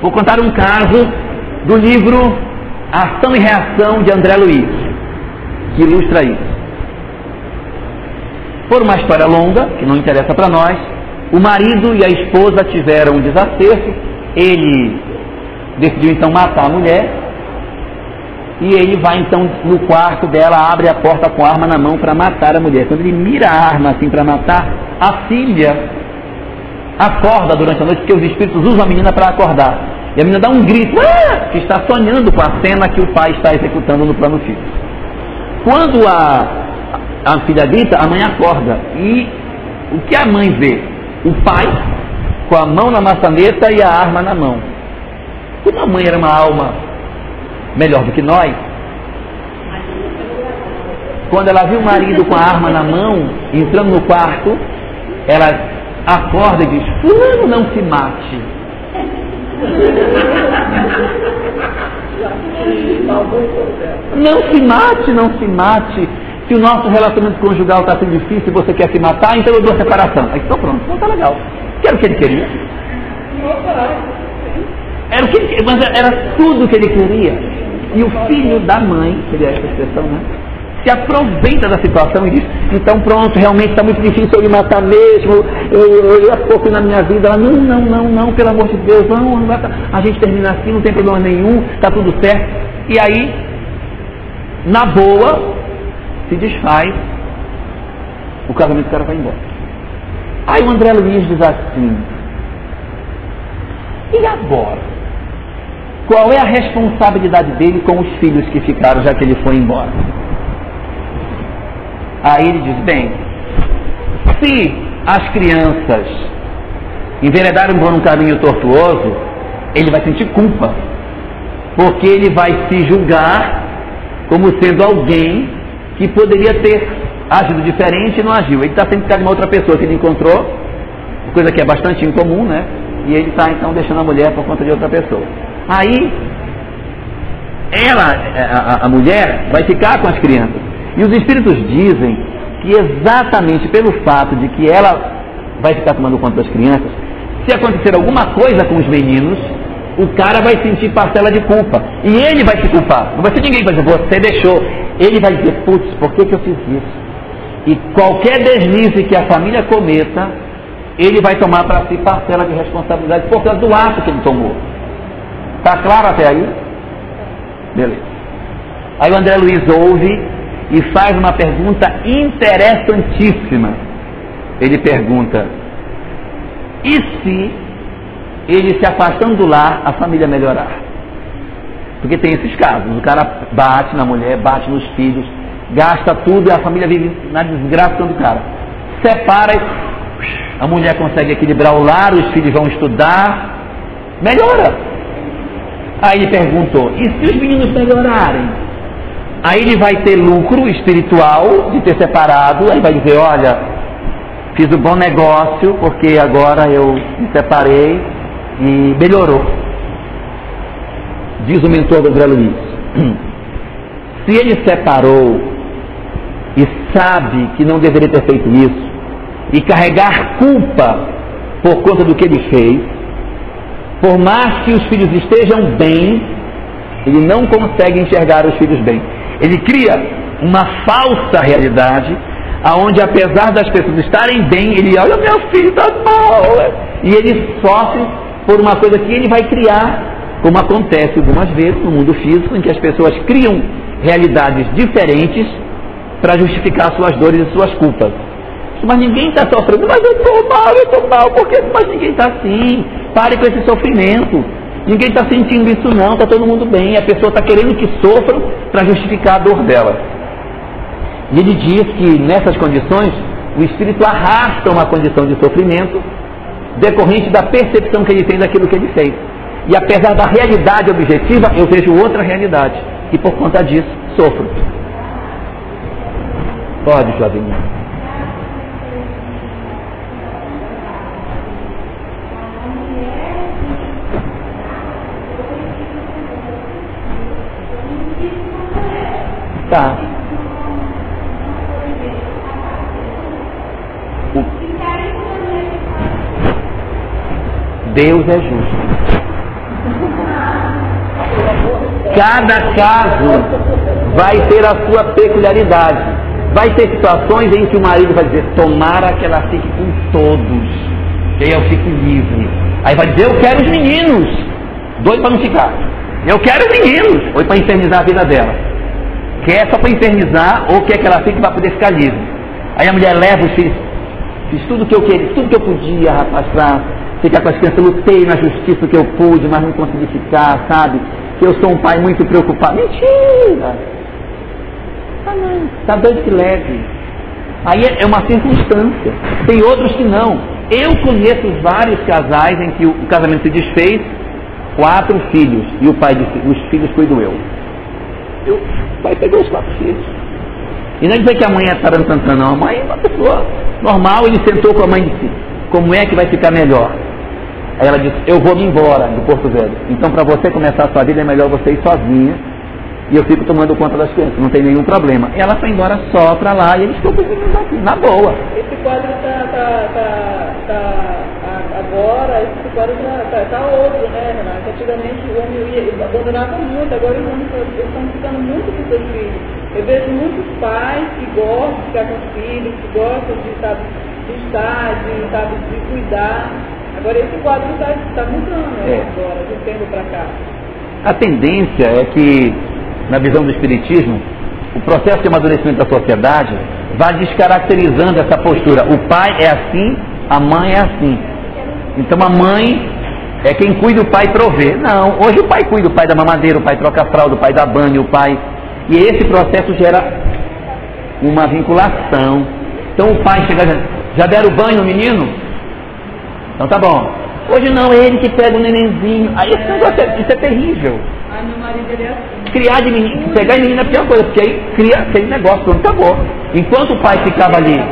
Vou contar um caso do livro Ação e Reação de André Luiz, que ilustra isso. Por uma história longa, que não interessa para nós, o marido e a esposa tiveram um desacerto, ele decidiu então matar a mulher, e ele vai então no quarto dela, abre a porta com a arma na mão para matar a mulher. Quando ele mira a arma assim para matar, a filha acorda durante a noite, porque os espíritos usam a menina para acordar. E a menina dá um grito, ah! que está sonhando com a cena que o pai está executando no plano físico. Quando a, a filha grita, a mãe acorda. E o que a mãe vê? O pai com a mão na maçaneta e a arma na mão. Como a mãe era uma alma melhor do que nós, quando ela viu o marido com a arma na mão, entrando no quarto, ela acorda e diz: Fulano, não se mate. Não se mate, não se mate. Se o nosso relacionamento conjugal está sendo difícil e você quer se matar, então eu dou a separação. Aí estou pronto, então está legal. Que era o que ele queria. Era, o que ele, mas era tudo o que ele queria. E o filho da mãe, seria essa expressão, né? Se aproveita da situação e diz, então pronto, realmente está muito difícil eu me matar mesmo, eu, eu, eu pouco na minha vida. Ela, não, não, não, não, pelo amor de Deus, não, não a gente termina assim, não tem problema nenhum, está tudo certo. E aí, na boa, se desfaz, o casamento do cara vai embora. Aí o André Luiz diz assim, e agora? Qual é a responsabilidade dele com os filhos que ficaram, já que ele foi embora? Aí ele diz: bem, se as crianças enveredarem por um caminho tortuoso, ele vai sentir culpa, porque ele vai se julgar como sendo alguém que poderia ter agido diferente e não agiu. Ele está sendo de uma outra pessoa que ele encontrou, coisa que é bastante incomum, né? E ele está então deixando a mulher por conta de outra pessoa. Aí, ela, a, a mulher, vai ficar com as crianças. E os espíritos dizem que exatamente pelo fato de que ela vai ficar tomando conta das crianças, se acontecer alguma coisa com os meninos, o cara vai sentir parcela de culpa. E ele vai se culpar. Não vai ser ninguém que vai dizer, você deixou. Ele vai dizer, putz, por que, que eu fiz isso? E qualquer deslize que a família cometa, ele vai tomar para si parcela de responsabilidade por causa do ato que ele tomou. Está claro até aí? Beleza. Aí o André Luiz ouve e faz uma pergunta interessantíssima. Ele pergunta: e se ele se afastando do lar, a família melhorar? Porque tem esses casos: o cara bate na mulher, bate nos filhos, gasta tudo e a família vive na desgraça do cara. Separa, a mulher consegue equilibrar o lar, os filhos vão estudar, melhora. Aí ele perguntou: e se os meninos melhorarem? Aí ele vai ter lucro espiritual de ter separado, aí vai dizer: olha, fiz um bom negócio porque agora eu me separei e melhorou. Diz o mentor do André Luiz. Se ele separou e sabe que não deveria ter feito isso, e carregar culpa por conta do que ele fez, por mais que os filhos estejam bem, ele não consegue enxergar os filhos bem. Ele cria uma falsa realidade, aonde apesar das pessoas estarem bem, ele olha meu filho está mal, e ele sofre por uma coisa que ele vai criar, como acontece algumas vezes no mundo físico, em que as pessoas criam realidades diferentes para justificar suas dores e suas culpas. Mas ninguém está sofrendo, mas eu estou mal, eu estou mal, porque mas ninguém está assim. Pare com esse sofrimento. Ninguém está sentindo isso não, está todo mundo bem. A pessoa está querendo que sofram para justificar a dor dela. E ele diz que nessas condições o espírito arrasta uma condição de sofrimento decorrente da percepção que ele tem daquilo que ele fez. E apesar da realidade objetiva, eu vejo outra realidade. E por conta disso, sofro. Pode, jovem. Tá. Deus é justo. Cada caso vai ter a sua peculiaridade. Vai ter situações em que o marido vai dizer, tomara que ela fique com todos, que aí eu fique livre. Aí vai dizer, eu quero os meninos, doido para não ficar. Eu quero os meninos, ou para infernizar a vida dela. Quer só para infernizar, ou quer que ela fique para poder ficar livre. Aí a mulher leva os filhos, fiz tudo que eu queria, tudo que eu podia, rapaz, para ficar com as crianças, lutei na justiça que eu pude, mas não consegui ficar, sabe? Que eu sou um pai muito preocupado. Mentira! Ah está doido que leve. Aí é, é uma circunstância. Tem outros que não. Eu conheço vários casais em que o casamento se desfez, quatro filhos, e o pai disse, os filhos cuido eu. Pai pegou os quatro filhos. E não é dizer que a mãe é tarantantã, não. A mãe é uma pessoa normal, ele sentou com a mãe e disse, como é que vai ficar melhor? Aí ela disse, eu vou me embora do Porto Velho. Então para você começar a sua vida é melhor você ir sozinha. E eu fico tomando conta das crianças, não tem nenhum problema. E ela foi embora só para lá e eles ficam cozinhando aqui, na boa. Esse quadro está tá, tá, tá, agora, esse quadro está tá, tá outro, né, Renato? Antigamente o homem ia, abandonava muito, agora os homens estão ficando muito com seus filhos. Eu vejo muitos pais que gostam de ficar com os filhos, que gostam de, sabe, de estar, de, sabe, de cuidar. Agora esse quadro está tá mudando né, é. agora, de tempo para cá. A tendência é que, na visão do Espiritismo, o processo de amadurecimento da sociedade vai descaracterizando essa postura. O pai é assim, a mãe é assim. Então a mãe é quem cuida o pai prover. Não, hoje o pai cuida, o pai da mamadeira, o pai troca a fralda, o pai dá banho, o pai. E esse processo gera uma vinculação. Então o pai chega, já deram banho no menino? Então tá bom. Hoje não, é ele que pega o nenenzinho. Aí esse negócio é, isso é terrível. Ai, meu marido ele é assim. Criar de menino, pegar de menino é a pior coisa, porque aí cria aquele negócio, pronto, acabou. Enquanto o pai ficava ali,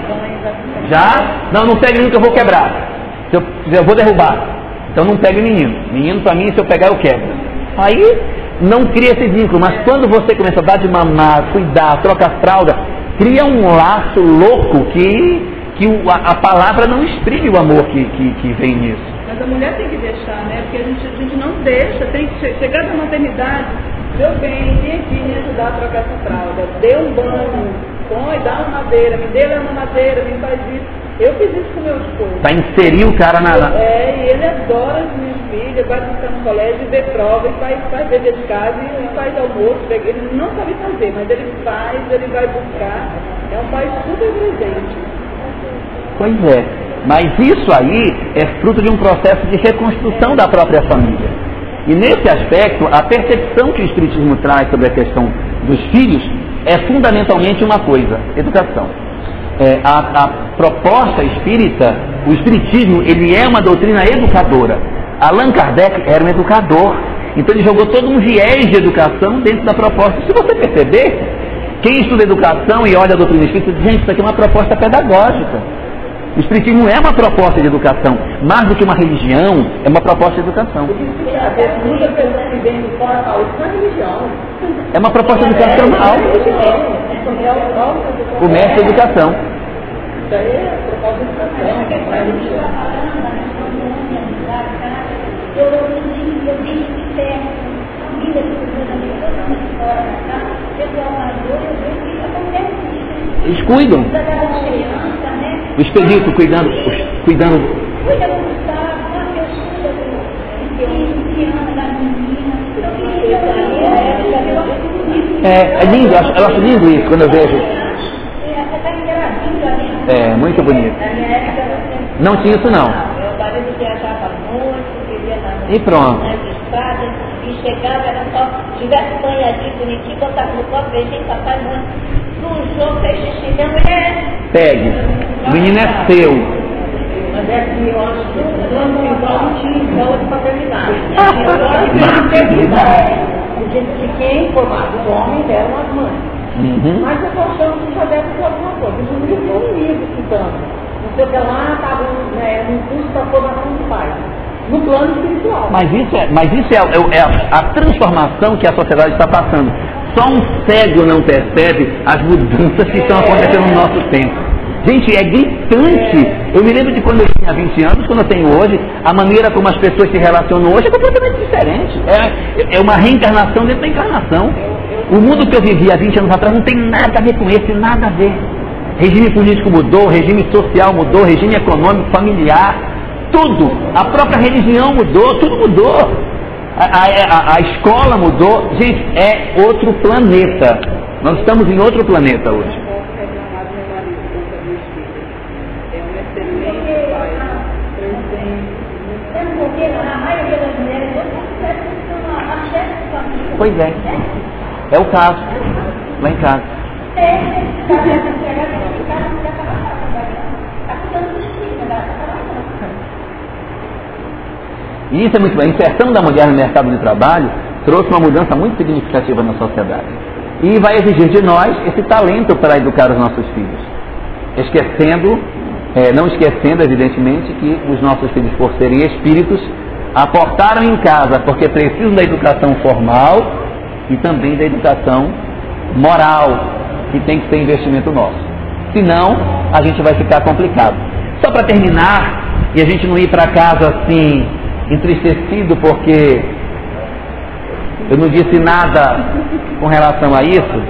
já, não, não pega menino que eu vou quebrar. Eu, eu vou derrubar. Então não pega menino. Menino para mim, se eu pegar, eu quebro. Aí não cria esse vínculo, mas quando você começa a dar de mamar, cuidar, troca a fralda, cria um laço louco que que a, a, palavra não exprime o amor que, que, que, vem nisso. Mas a mulher tem que deixar, né? Porque a gente, a gente não deixa, tem que chegar na maternidade, meu bem, vem aqui me ajudar a trocar essa fralda, dê um banho, põe, dá uma madeira, me dê uma madeira, me faz isso. Eu fiz isso com meu esposo. Para inserir o cara na. É, e ele adora as minhas filhas, vai buscar no colégio, vê prova, e faz, faz dever de casa e faz almoço. Ele não sabe fazer, mas ele faz, ele vai buscar. É um pai super presente. Pois é. Mas isso aí é fruto de um processo de reconstrução da própria família. E nesse aspecto, a percepção que o Espiritismo traz sobre a questão dos filhos é fundamentalmente uma coisa: educação. É, a, a, proposta espírita, o Espiritismo, ele é uma doutrina educadora. Allan Kardec era um educador. Então ele jogou todo um viés de educação dentro da proposta. Se você perceber, quem estuda educação e olha a doutrina espírita diz, gente, isso aqui é uma proposta pedagógica. O Espiritismo é uma proposta de educação, mais do que uma religião, é uma proposta de educação. É uma proposta educacional. O mestre é educação. Isso aí é educação. Que precisa da minha fora da casa, pessoal mais dois, eu vejo que acontece. Eles cuidam. O expedito cuidando, cuidando. É, é lindo, eu acho, eu acho lindo isso quando eu vejo É, muito bonito. Na minha época você Não tinha isso não. E pronto. e chegava, era só, tivesse banhadinho bonitinho, botava no copo, beijinho, papai, mãe, sujou, fez xixi, minha mulher. Pegue. O menino é seu. Mas é que eu acho que o igual não tinha escola de paternidade. Porque que quem formava os homens eram as mães. Uhum. Mas eu tô achando que já deve ter alguma coisa. Isso não foi um livro estudando. Não sei o que lá, estava né, no curso da formação dos pais. No plano espiritual. Mas isso é, mas isso é, é- é a transformação que a sociedade está passando. Só um cego não percebe as mudanças que estão acontecendo no nosso tempo. Gente, é gritante. Eu me lembro de quando eu tinha 20 anos, quando eu tenho hoje, a maneira como as pessoas se relacionam hoje é completamente diferente. É, é uma reencarnação dentro da encarnação. O mundo que eu vivi há 20 anos atrás não tem nada a ver com esse, nada a ver. Regime político mudou, regime social mudou, regime econômico, familiar, tudo. A própria religião mudou, tudo mudou. A, a- a- a escola mudou. Gente, é outro planeta. Nós estamos em outro planeta hoje. posso reclamar do meu marido por conta dos filhos. É um excelente pai, presente, Sabe por quê? Na maioria das mulheres, eu considero que são a, a chefe de família. Pois é. É o caso. Lá em casa. É. E isso é muito bom. A inserção da mulher no mercado de trabalho trouxe uma mudança muito significativa na sociedade. E vai exigir de nós esse talento para educar os nossos filhos. Esquecendo, eh, não esquecendo, evidentemente, que os nossos filhos, por serem espíritos, aportaram em casa porque precisam da educação formal e também da educação moral, que tem que ser investimento nosso. Senão, a gente vai ficar complicado. Só para terminar, e a gente não ir para casa assim, entristecido porque eu não disse nada com relação a isso,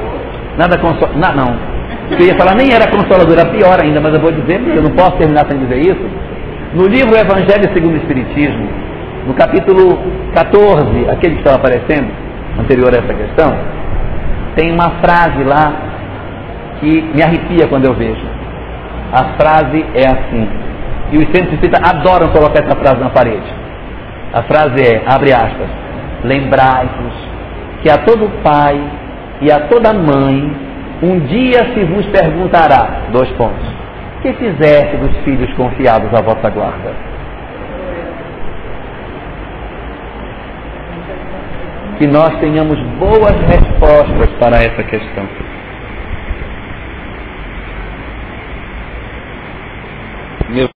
nada consol... não, não. Eu ia falar nem era consolador, era pior ainda, mas eu vou dizer, porque eu não posso terminar sem dizer isso. No livro Evangelho segundo o Espiritismo, no capítulo 14, aquele que estava aparecendo, anterior a essa questão, tem uma frase lá que me arrepia quando eu vejo. A frase é assim. E os centros espíritas adoram colocar essa frase na parede. A frase é, abre aspas, lembrai-vos que a todo pai e a toda mãe um dia se vos perguntará, dois pontos, que fizeste dos filhos confiados à vossa guarda? Que nós tenhamos boas respostas para essa questão.